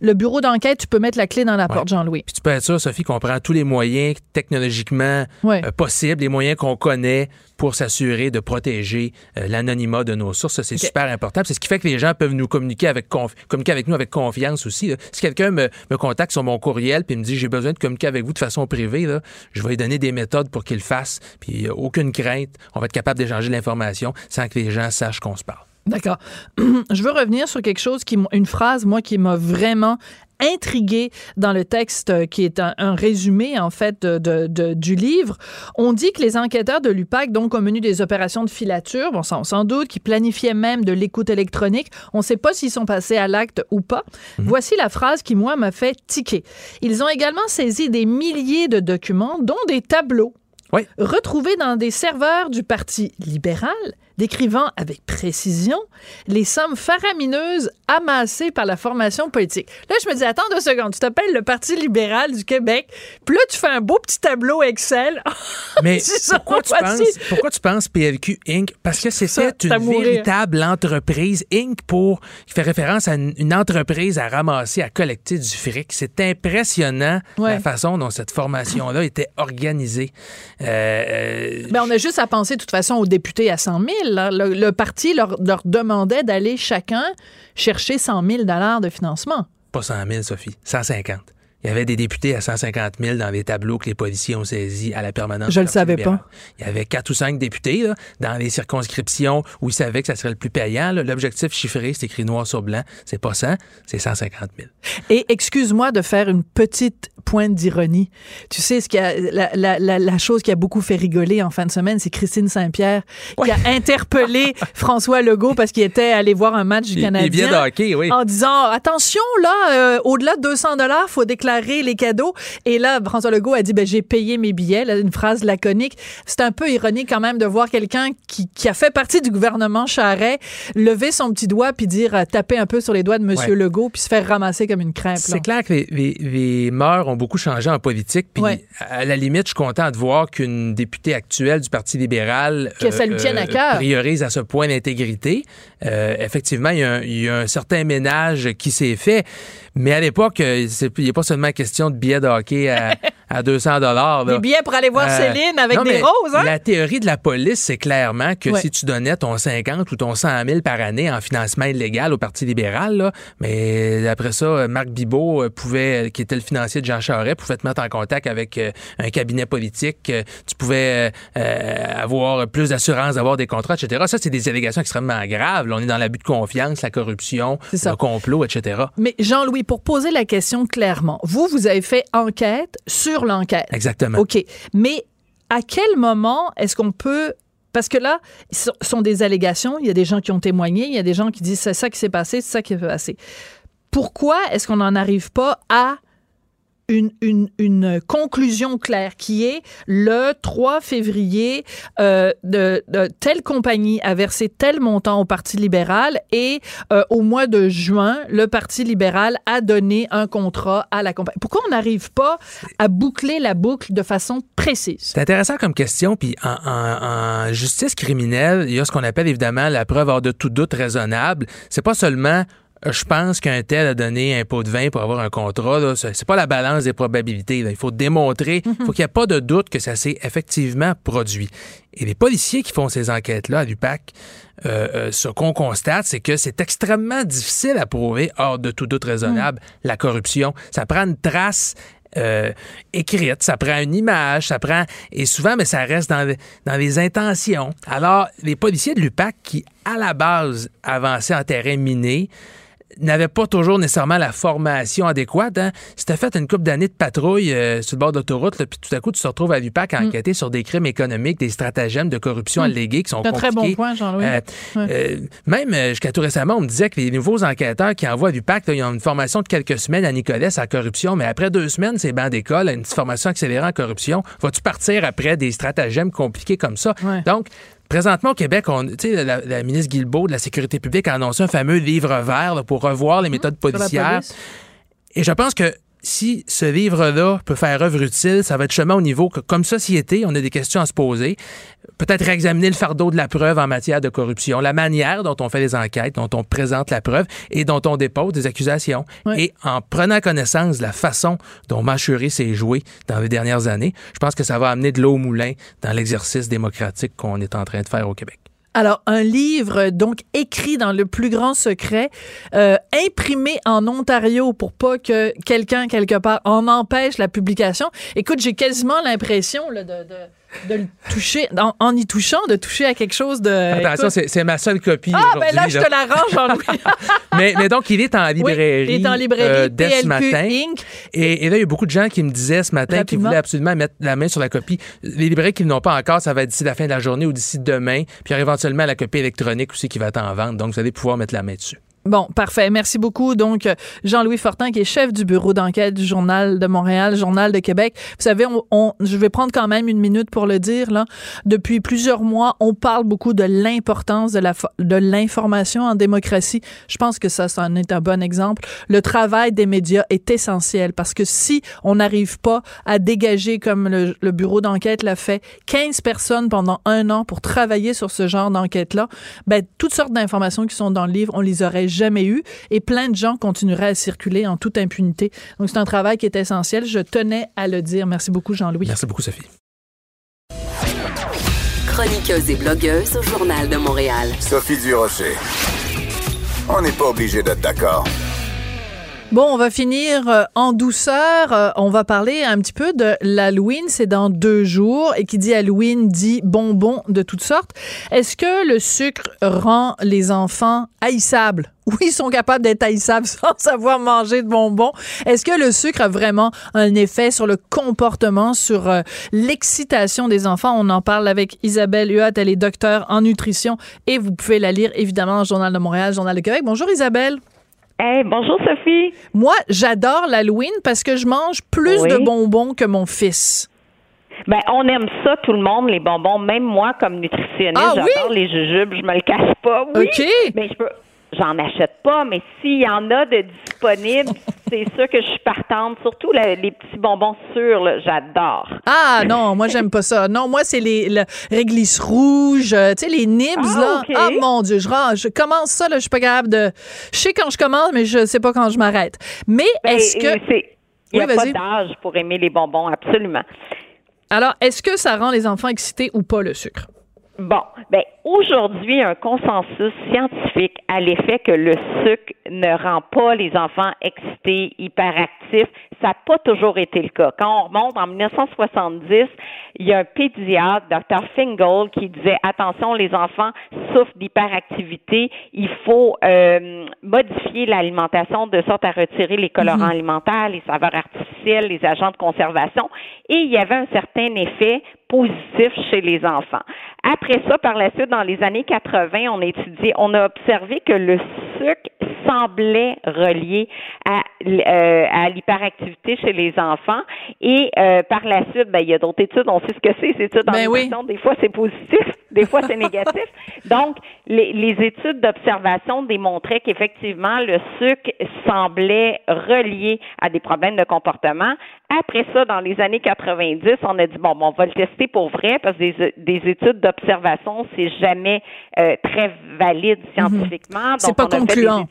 le bureau d'enquête, tu peux mettre la clé dans la Ouais. porte, Jean-Louis. Puis tu peux être sûr, Sophie, qu'on prend tous les moyens technologiquement Ouais. euh, possibles, les moyens qu'on connaît pour s'assurer de protéger euh, l'anonymat de nos sources. C'est super important. C'est ce qui fait que les gens peuvent nous communiquer avec, conf- communiquer avec nous avec confiance aussi. là. Si quelqu'un me, me contacte sur mon courriel puis me dit j'ai besoin de communiquer avec vous de façon privée, là, je vais lui donner des méthodes pour qu'il le fasse. Puis a aucune crainte. On va être capable d'échanger l'information sans que les gens sachent qu'on se parle. D'accord. Je veux revenir sur quelque chose qui, une phrase, moi, qui m'a vraiment intrigué dans le texte euh, qui est un, un résumé en fait de, de- de- du livre. On dit que les enquêteurs de l'UPAC donc ont mené des opérations de filature, bon ça on s'en doute, qui planifiaient même de l'écoute électronique. On ne sait pas s'ils sont passés à l'acte ou pas. Voici la phrase qui moi m'a fait tiquer. Ils ont également saisi des milliers de documents, dont des tableaux Oui. retrouvés dans des serveurs du Parti libéral, décrivant avec précision les sommes faramineuses amassées par la formation politique. Là, je me dis, attends deux secondes, tu t'appelles le Parti libéral du Québec, puis là, tu fais un beau petit tableau Excel. Mais pourquoi tu, penses, pourquoi tu penses PLQ Inc? Parce que c'était une véritable entreprise Inc. pour qui fait référence à une, une entreprise à ramasser, à collecter du fric. C'est impressionnant Ouais. la façon dont cette formation-là était organisée. Euh, euh, Ben, on a juste à penser, de toute façon, aux députés à 100 000. Le, parti leur, leur demandait d'aller chacun chercher 100 000 de financement. Pas 100 000, Sophie, 150. Il y avait des députés à 150 000 dans les tableaux que les policiers ont saisis à la permanence. Je le savais pas. Il y avait quatre ou cinq députés dans les circonscriptions où ils savaient que ça serait le plus payant. L'objectif chiffré, c'est écrit noir sur blanc. C'est pas 100, c'est 150 000. Et excuse-moi de faire une petite pointe d'ironie. Tu sais, ce qui a, la, la, la, chose qui a beaucoup fait rigoler en fin de semaine, c'est Christine Saint-Pierre qui a interpellé François Legault parce qu'il était allé voir un match du Canadien. hockey, oui. En disant, attention, là, euh, au-delà de 200 dollars, faut déclarer les cadeaux. Et là, François Legault a dit, ben, j'ai payé mes billets. une phrase laconique. C'est un peu ironique quand même de voir quelqu'un qui, qui, a fait partie du gouvernement Charret lever son petit doigt puis dire, euh, taper un peu sur les doigts de Monsieur Legault puis se faire ramasser comme une crêpe. C'est clair que les, les, mœurs ont beaucoup changé en politique. Puis à la limite, je suis content de voir qu'une députée actuelle du Parti libéral que ça lui tienne à euh, cœur. priorise à ce point l'intégrité. Euh, effectivement, il y, a il y, a un certain ménage qui s'est fait. Mais à l'époque, il n'y a pas seulement question de billets de hockey à, à 200 dollars. Des billets pour aller voir euh, Céline avec des roses. Hein? La théorie de la police, c'est clairement que si tu donnais ton 50 ou ton 100 000 par année en financement illégal au Parti libéral, là, mais après ça, Marc Bibot euh, pouvait, qui était le financier de Jean Charest, pouvait te mettre en contact avec euh, un cabinet politique. Tu pouvais avoir plus d'assurance d'avoir des contrats, etc. Ça, c'est des allégations extrêmement graves. on est dans l'abus de confiance, la corruption, le complot, etc. Mais Jean-Louis, pour poser la question clairement, vous, vous avez fait enquête sur l'enquête. Exactement. OK. Mais à quel moment est-ce qu'on peut parce que là, ce sont des allégations. Il y a des gens qui ont témoigné. Il y a des gens qui disent c'est ça qui s'est passé, c'est ça qui s'est passé. Pourquoi est-ce qu'on n'en arrive pas à une, conclusion claire qui est le 3 février, euh, telle compagnie a versé tel montant au Parti libéral et euh, au mois de juin, le Parti libéral a donné un contrat à la compagnie. Pourquoi on n'arrive pas à boucler la boucle de façon précise? C'est intéressant comme question. Puis en, en, justice criminelle, il y a ce qu'on appelle évidemment la preuve hors de tout doute raisonnable. C'est pas seulement je pense qu'un tel a donné un pot de vin pour avoir un contrat. C'est pas la balance des probabilités. Il faut démontrer, il faut qu'il n'y ait pas de doute que ça s'est effectivement produit. Et les policiers qui font ces enquêtes-là à l'UPAC, euh, euh, ce qu'on constate, c'est que c'est extrêmement difficile à prouver, hors de tout doute raisonnable, mm. la corruption. Ça prend une trace écrite, ça prend une image, ça prend et souvent mais ça reste dans, dans les intentions. Alors les policiers de l'UPAC qui à la base avançaient en terrain miné n'avait pas toujours nécessairement la formation adéquate. Hein. Si tu as fait une couple d'années de patrouille euh, sur le bord d'autoroute, puis tout à coup, tu te retrouves à l'UPAC à mm. enquêter sur des crimes économiques, des stratagèmes de corruption mm. allégués qui sont compliqués. un très bon point, Jean-Louis. Euh, euh, même jusqu'à tout récemment, on me disait que les nouveaux enquêteurs qui envoient à l'UPAC, ils ont une formation de quelques semaines à Nicolas à corruption, mais après deux semaines, c'est banc d'école, une formation accélérée en corruption. Vas-tu partir après des stratagèmes compliqués comme ça? Donc, Présentement, au Québec, on, la, la ministre Guilbeault de la Sécurité publique a annoncé un fameux livre vert pour revoir les mmh, méthodes policières. Et je pense que si ce livre-là peut faire œuvre utile, ça va être chemin au niveau que, comme société, on a des questions à se poser. Peut-être réexaminer le fardeau de la preuve en matière de corruption, la manière dont on fait les enquêtes, dont on présente la preuve et dont on dépose des accusations. Et en prenant connaissance de la façon dont Machuré s'est joué dans les dernières années, je pense que ça va amener de l'eau au moulin dans l'exercice démocratique qu'on est en train de faire au Québec. Alors, un livre donc écrit dans le plus grand secret, euh, imprimé en Ontario pour pas que quelqu'un quelque part en empêche la publication. Écoute, j'ai quasiment l'impression de, de de le toucher, en, y touchant, de toucher à quelque chose de. Attention, c'est ma seule copie. Ah, ben là, je te la range, Jean-Louis. mais, mais donc, il est en librairie. il est en librairie euh, dès ce matin. Inc. Et, là, il y a beaucoup de gens qui me disaient ce matin qu'ils voulaient absolument mettre la main sur la copie. Les librairies qui n'ont pas encore, ça va être d'ici la fin de la journée ou d'ici demain. Puis il y aura éventuellement la copie électronique aussi qui va être en vente. Donc, vous allez pouvoir mettre la main dessus. Bon, parfait. Merci beaucoup. Donc, Jean-Louis Fortin, qui est chef du bureau d'enquête du Journal de Montréal, Journal de Québec. Vous savez, on, je vais prendre quand même une minute pour le dire. Là, depuis plusieurs mois, on parle beaucoup de l'importance de la de l'information en démocratie. Je pense que ça, ça en est un bon exemple. Le travail des médias est essentiel parce que si on n'arrive pas à dégager, comme le, le bureau d'enquête l'a fait, 15 personnes pendant un an pour travailler sur ce genre d'enquête-là, ben toutes sortes d'informations qui sont dans le livre, on les aurait jamais eu et plein de gens continueraient à circuler en toute impunité. Donc, c'est un travail qui est essentiel. Je tenais à le dire. Merci beaucoup, Jean-Louis. Merci beaucoup, Sophie. chroniqueuse et blogueuse au Journal de Montréal. Sophie Durocher. On n'est pas obligé d'être d'accord. Bon, on va finir euh, en douceur. Euh, on va parler un petit peu de l'Halloween. C'est dans deux jours. Et qui dit Halloween dit bonbons de toutes sortes. Est-ce que le sucre rend les enfants haïssables? Oui, ils sont capables d'être haïssables sans savoir manger de bonbons. Est-ce que le sucre a vraiment un effet sur le comportement, sur euh, l'excitation des enfants? On en parle avec Isabelle Huot. Elle est docteur en nutrition et vous pouvez la lire évidemment dans Journal de Montréal, Journal de Québec. Bonjour Isabelle bonjour Sophie. Moi, j'adore l'Halloween parce que je mange plus de bonbons que mon fils. Ben, on aime ça, tout le monde, les bonbons. Même moi, comme nutritionniste, ah j'adore les jujubes. Je me le cache pas. Oui. OK. Mais je peux j'en achète pas, mais s'il y en a de disponibles, c'est sûr que je suis partante. Surtout les petits bonbons sûrs, j'adore. Ah non, moi j'aime pas ça. Non, moi c'est les réglisse rouge, euh, tu sais les nibs ah, là. Ah mon dieu, je, je commence ça là, je suis pas capable de. Je sais quand je commence, mais je sais pas quand je m'arrête. Mais ben, est-ce que il n'y a pas d'âge pour aimer les bonbons, absolument. Alors, est-ce que ça rend les enfants excités ou pas le sucre? Bon, ben aujourd'hui, un consensus scientifique à l'effet que le sucre ne rend pas les enfants excités, hyperactifs. Ça n'a pas toujours été le cas. Quand on remonte en 1970, il y a un pédiatre, Dr. Fingal, qui disait attention, les enfants souffrent d'hyperactivité. Il faut euh, modifier l'alimentation de sorte à retirer les colorants mhm. alimentaires, les saveurs artificielles, les agents de conservation. Et il y avait un certain effet positif chez les enfants. Après ça, par la suite, dans les années 80, on a étudié, on a observé que le sucre semblait relié à, euh, à l'hyperactivité chez les enfants. Et euh, par la suite, ben, il y a d'autres études, on sait ce que c'est, ces études en ben Des fois, c'est positif, des fois, c'est négatif. Donc, les, les études d'observation démontraient qu'effectivement, le sucre semblait relié à des problèmes de comportement. Après ça, dans les années 90, on a dit, bon, bon on va le tester pour vrai parce que des, des études d'observation, c'est jamais euh, très valide mhm. scientifiquement. C'est pas concluant.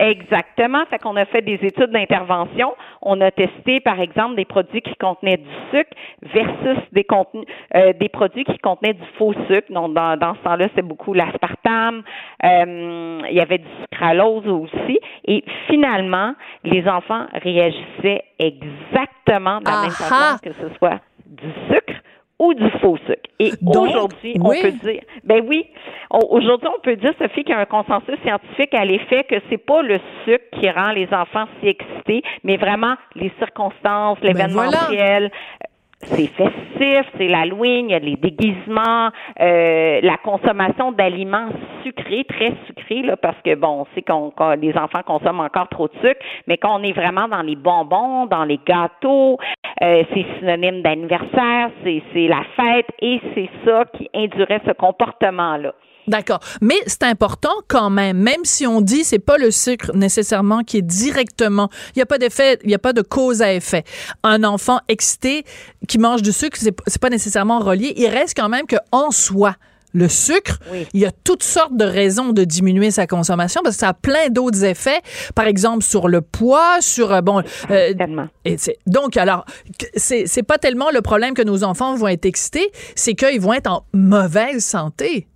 Exactement. Fait qu'on a fait des études d'intervention. On a testé, par exemple, des produits qui contenaient du sucre versus des contenus, euh, des produits qui contenaient du faux sucre. Donc, dans, dans ce temps-là, c'est beaucoup l'aspartame. Euh, il y avait du sucralose aussi. Et finalement, les enfants réagissaient exactement de la même façon que ce soit du sucre ou du faux sucre. Et aujourd'hui, on peut dire, ben oui, aujourd'hui, on peut dire, Sophie, qu'il y a un consensus scientifique à l'effet que c'est pas le sucre qui rend les enfants si excités, mais vraiment les circonstances, ben l'événementiel, c'est festif, c'est l'Halloween, il y a les déguisements, euh, la consommation d'aliments sucrés, très sucrés, là, parce que bon, on sait qu'on les enfants consomment encore trop de sucre, mais quand on est vraiment dans les bonbons, dans les gâteaux, euh, c'est synonyme d'anniversaire, c'est la fête et c'est ça qui induirait ce comportement-là. D'accord. Mais c'est important quand même, même si on dit c'est pas le sucre nécessairement qui est directement, il n'y a pas d'effet, il n'y a pas de cause à effet. Un enfant excité qui mange du sucre, c'est pas nécessairement relié. Il reste quand même que en soi, le sucre, il y a toutes sortes de raisons de diminuer sa consommation parce que ça a plein d'autres effets, par exemple sur le poids, sur euh, bon. Euh, et donc alors, c'est pas tellement le problème que nos enfants vont être excités, c'est qu'ils vont être en mauvaise santé.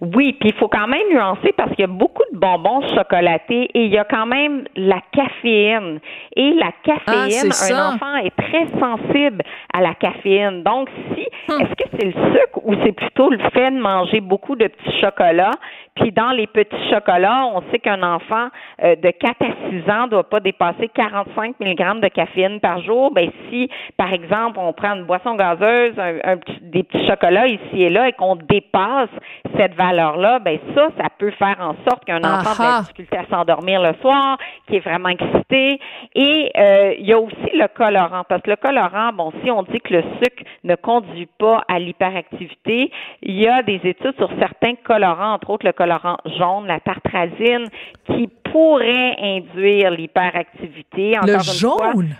Oui, puis il faut quand même nuancer parce qu'il y a beaucoup de bonbons chocolatés et il y a quand même la caféine. Et la caféine, ah, un enfant est très sensible à la caféine. Donc, si, hum. est-ce que c'est le sucre ou c'est plutôt le fait de manger beaucoup de petits chocolats? Puis dans les petits chocolats, on sait qu'un enfant euh, de 4 à 6 ans ne doit pas dépasser 45 mg de caféine par jour. Ben si, par exemple, on prend une boisson gazeuse, un, des petits chocolats ici et là et qu'on dépasse cette valeur-là, ben ça, ça peut faire en sorte qu'un enfant ait de la difficulté à s'endormir le soir, qui est vraiment excité. Et euh, il y a aussi le colorant, parce que le colorant, bon, si on dit que le sucre ne conduit pas à l'hyperactivité, il y a des études sur certains colorants, entre autres le colorant jaune, la tartrazine, qui pourrait induire l'hyperactivité. le jaune?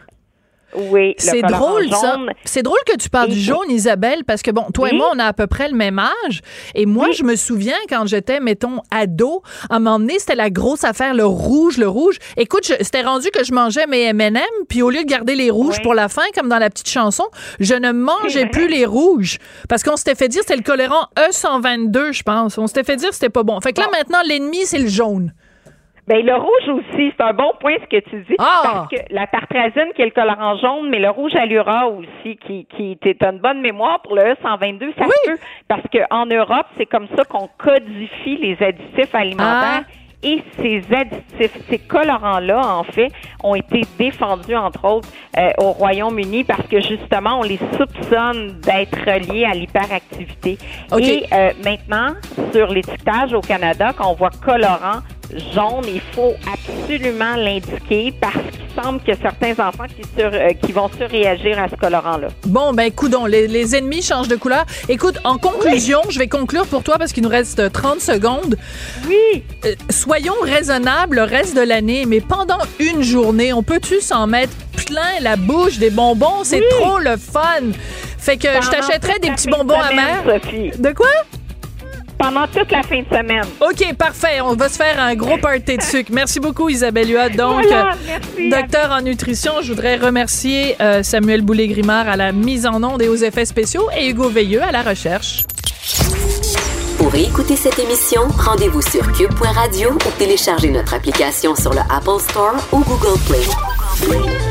Oui. C'est drôle, ça. C'est drôle que tu parles du jaune, Isabelle, parce que, bon, toi et moi, on a à peu près le même âge. Et moi, je me souviens quand j'étais, mettons, ado, à un moment donné, c'était la grosse affaire, le rouge, le rouge. Écoute, c'était rendu que je mangeais mes M&M, puis au lieu de garder les rouges pour la fin, comme dans la petite chanson, je ne mangeais plus les rouges. Parce qu'on s'était fait dire, c'était le colorant E122, je pense. On s'était fait dire que c'était pas bon. Fait que là, maintenant, l'ennemi, c'est le jaune. Ben le rouge aussi, c'est un bon point ce que tu dis. Ah! Parce que la tartrazine qui est le colorant jaune, mais le rouge allura aussi, qui, qui est une bonne mémoire pour le E122, ça peut. Parce qu'en Europe, c'est comme ça qu'on codifie les additifs alimentaires. Ah! Et ces additifs, ces colorants-là, en fait, ont été défendus, entre autres, euh, au Royaume-Uni parce que justement, on les soupçonne d'être liés à l'hyperactivité. Et euh, maintenant, sur l'étiquetage au Canada, quand on voit colorant, jaune, il faut absolument l'indiquer parce qu'il semble que certains enfants qui, sur, euh, qui vont surréagir à ce colorant-là. Bon, ben, coudon, les, les ennemis changent de couleur. Écoute, en conclusion, je vais conclure pour toi parce qu'il nous reste 30 secondes. Oui. Euh, soyons raisonnables le reste de l'année, mais pendant une journée, on peut-tu s'en mettre plein la bouche des bonbons? C'est trop le fun. Fait que je t'achèterais des petits bonbons amers. De quoi? Pendant toute la fin de semaine. OK, parfait. On va se faire un gros party de sucre. Merci beaucoup, Isabelle Huot. Donc, voilà, merci. docteur en nutrition, je voudrais remercier euh, Samuel Boulay-Grimard à la mise en onde et aux effets spéciaux et Hugo Veilleux à la recherche. Pour écouter cette émission, rendez-vous sur cube.radio ou téléchargez notre application sur le Apple Store ou Google Play.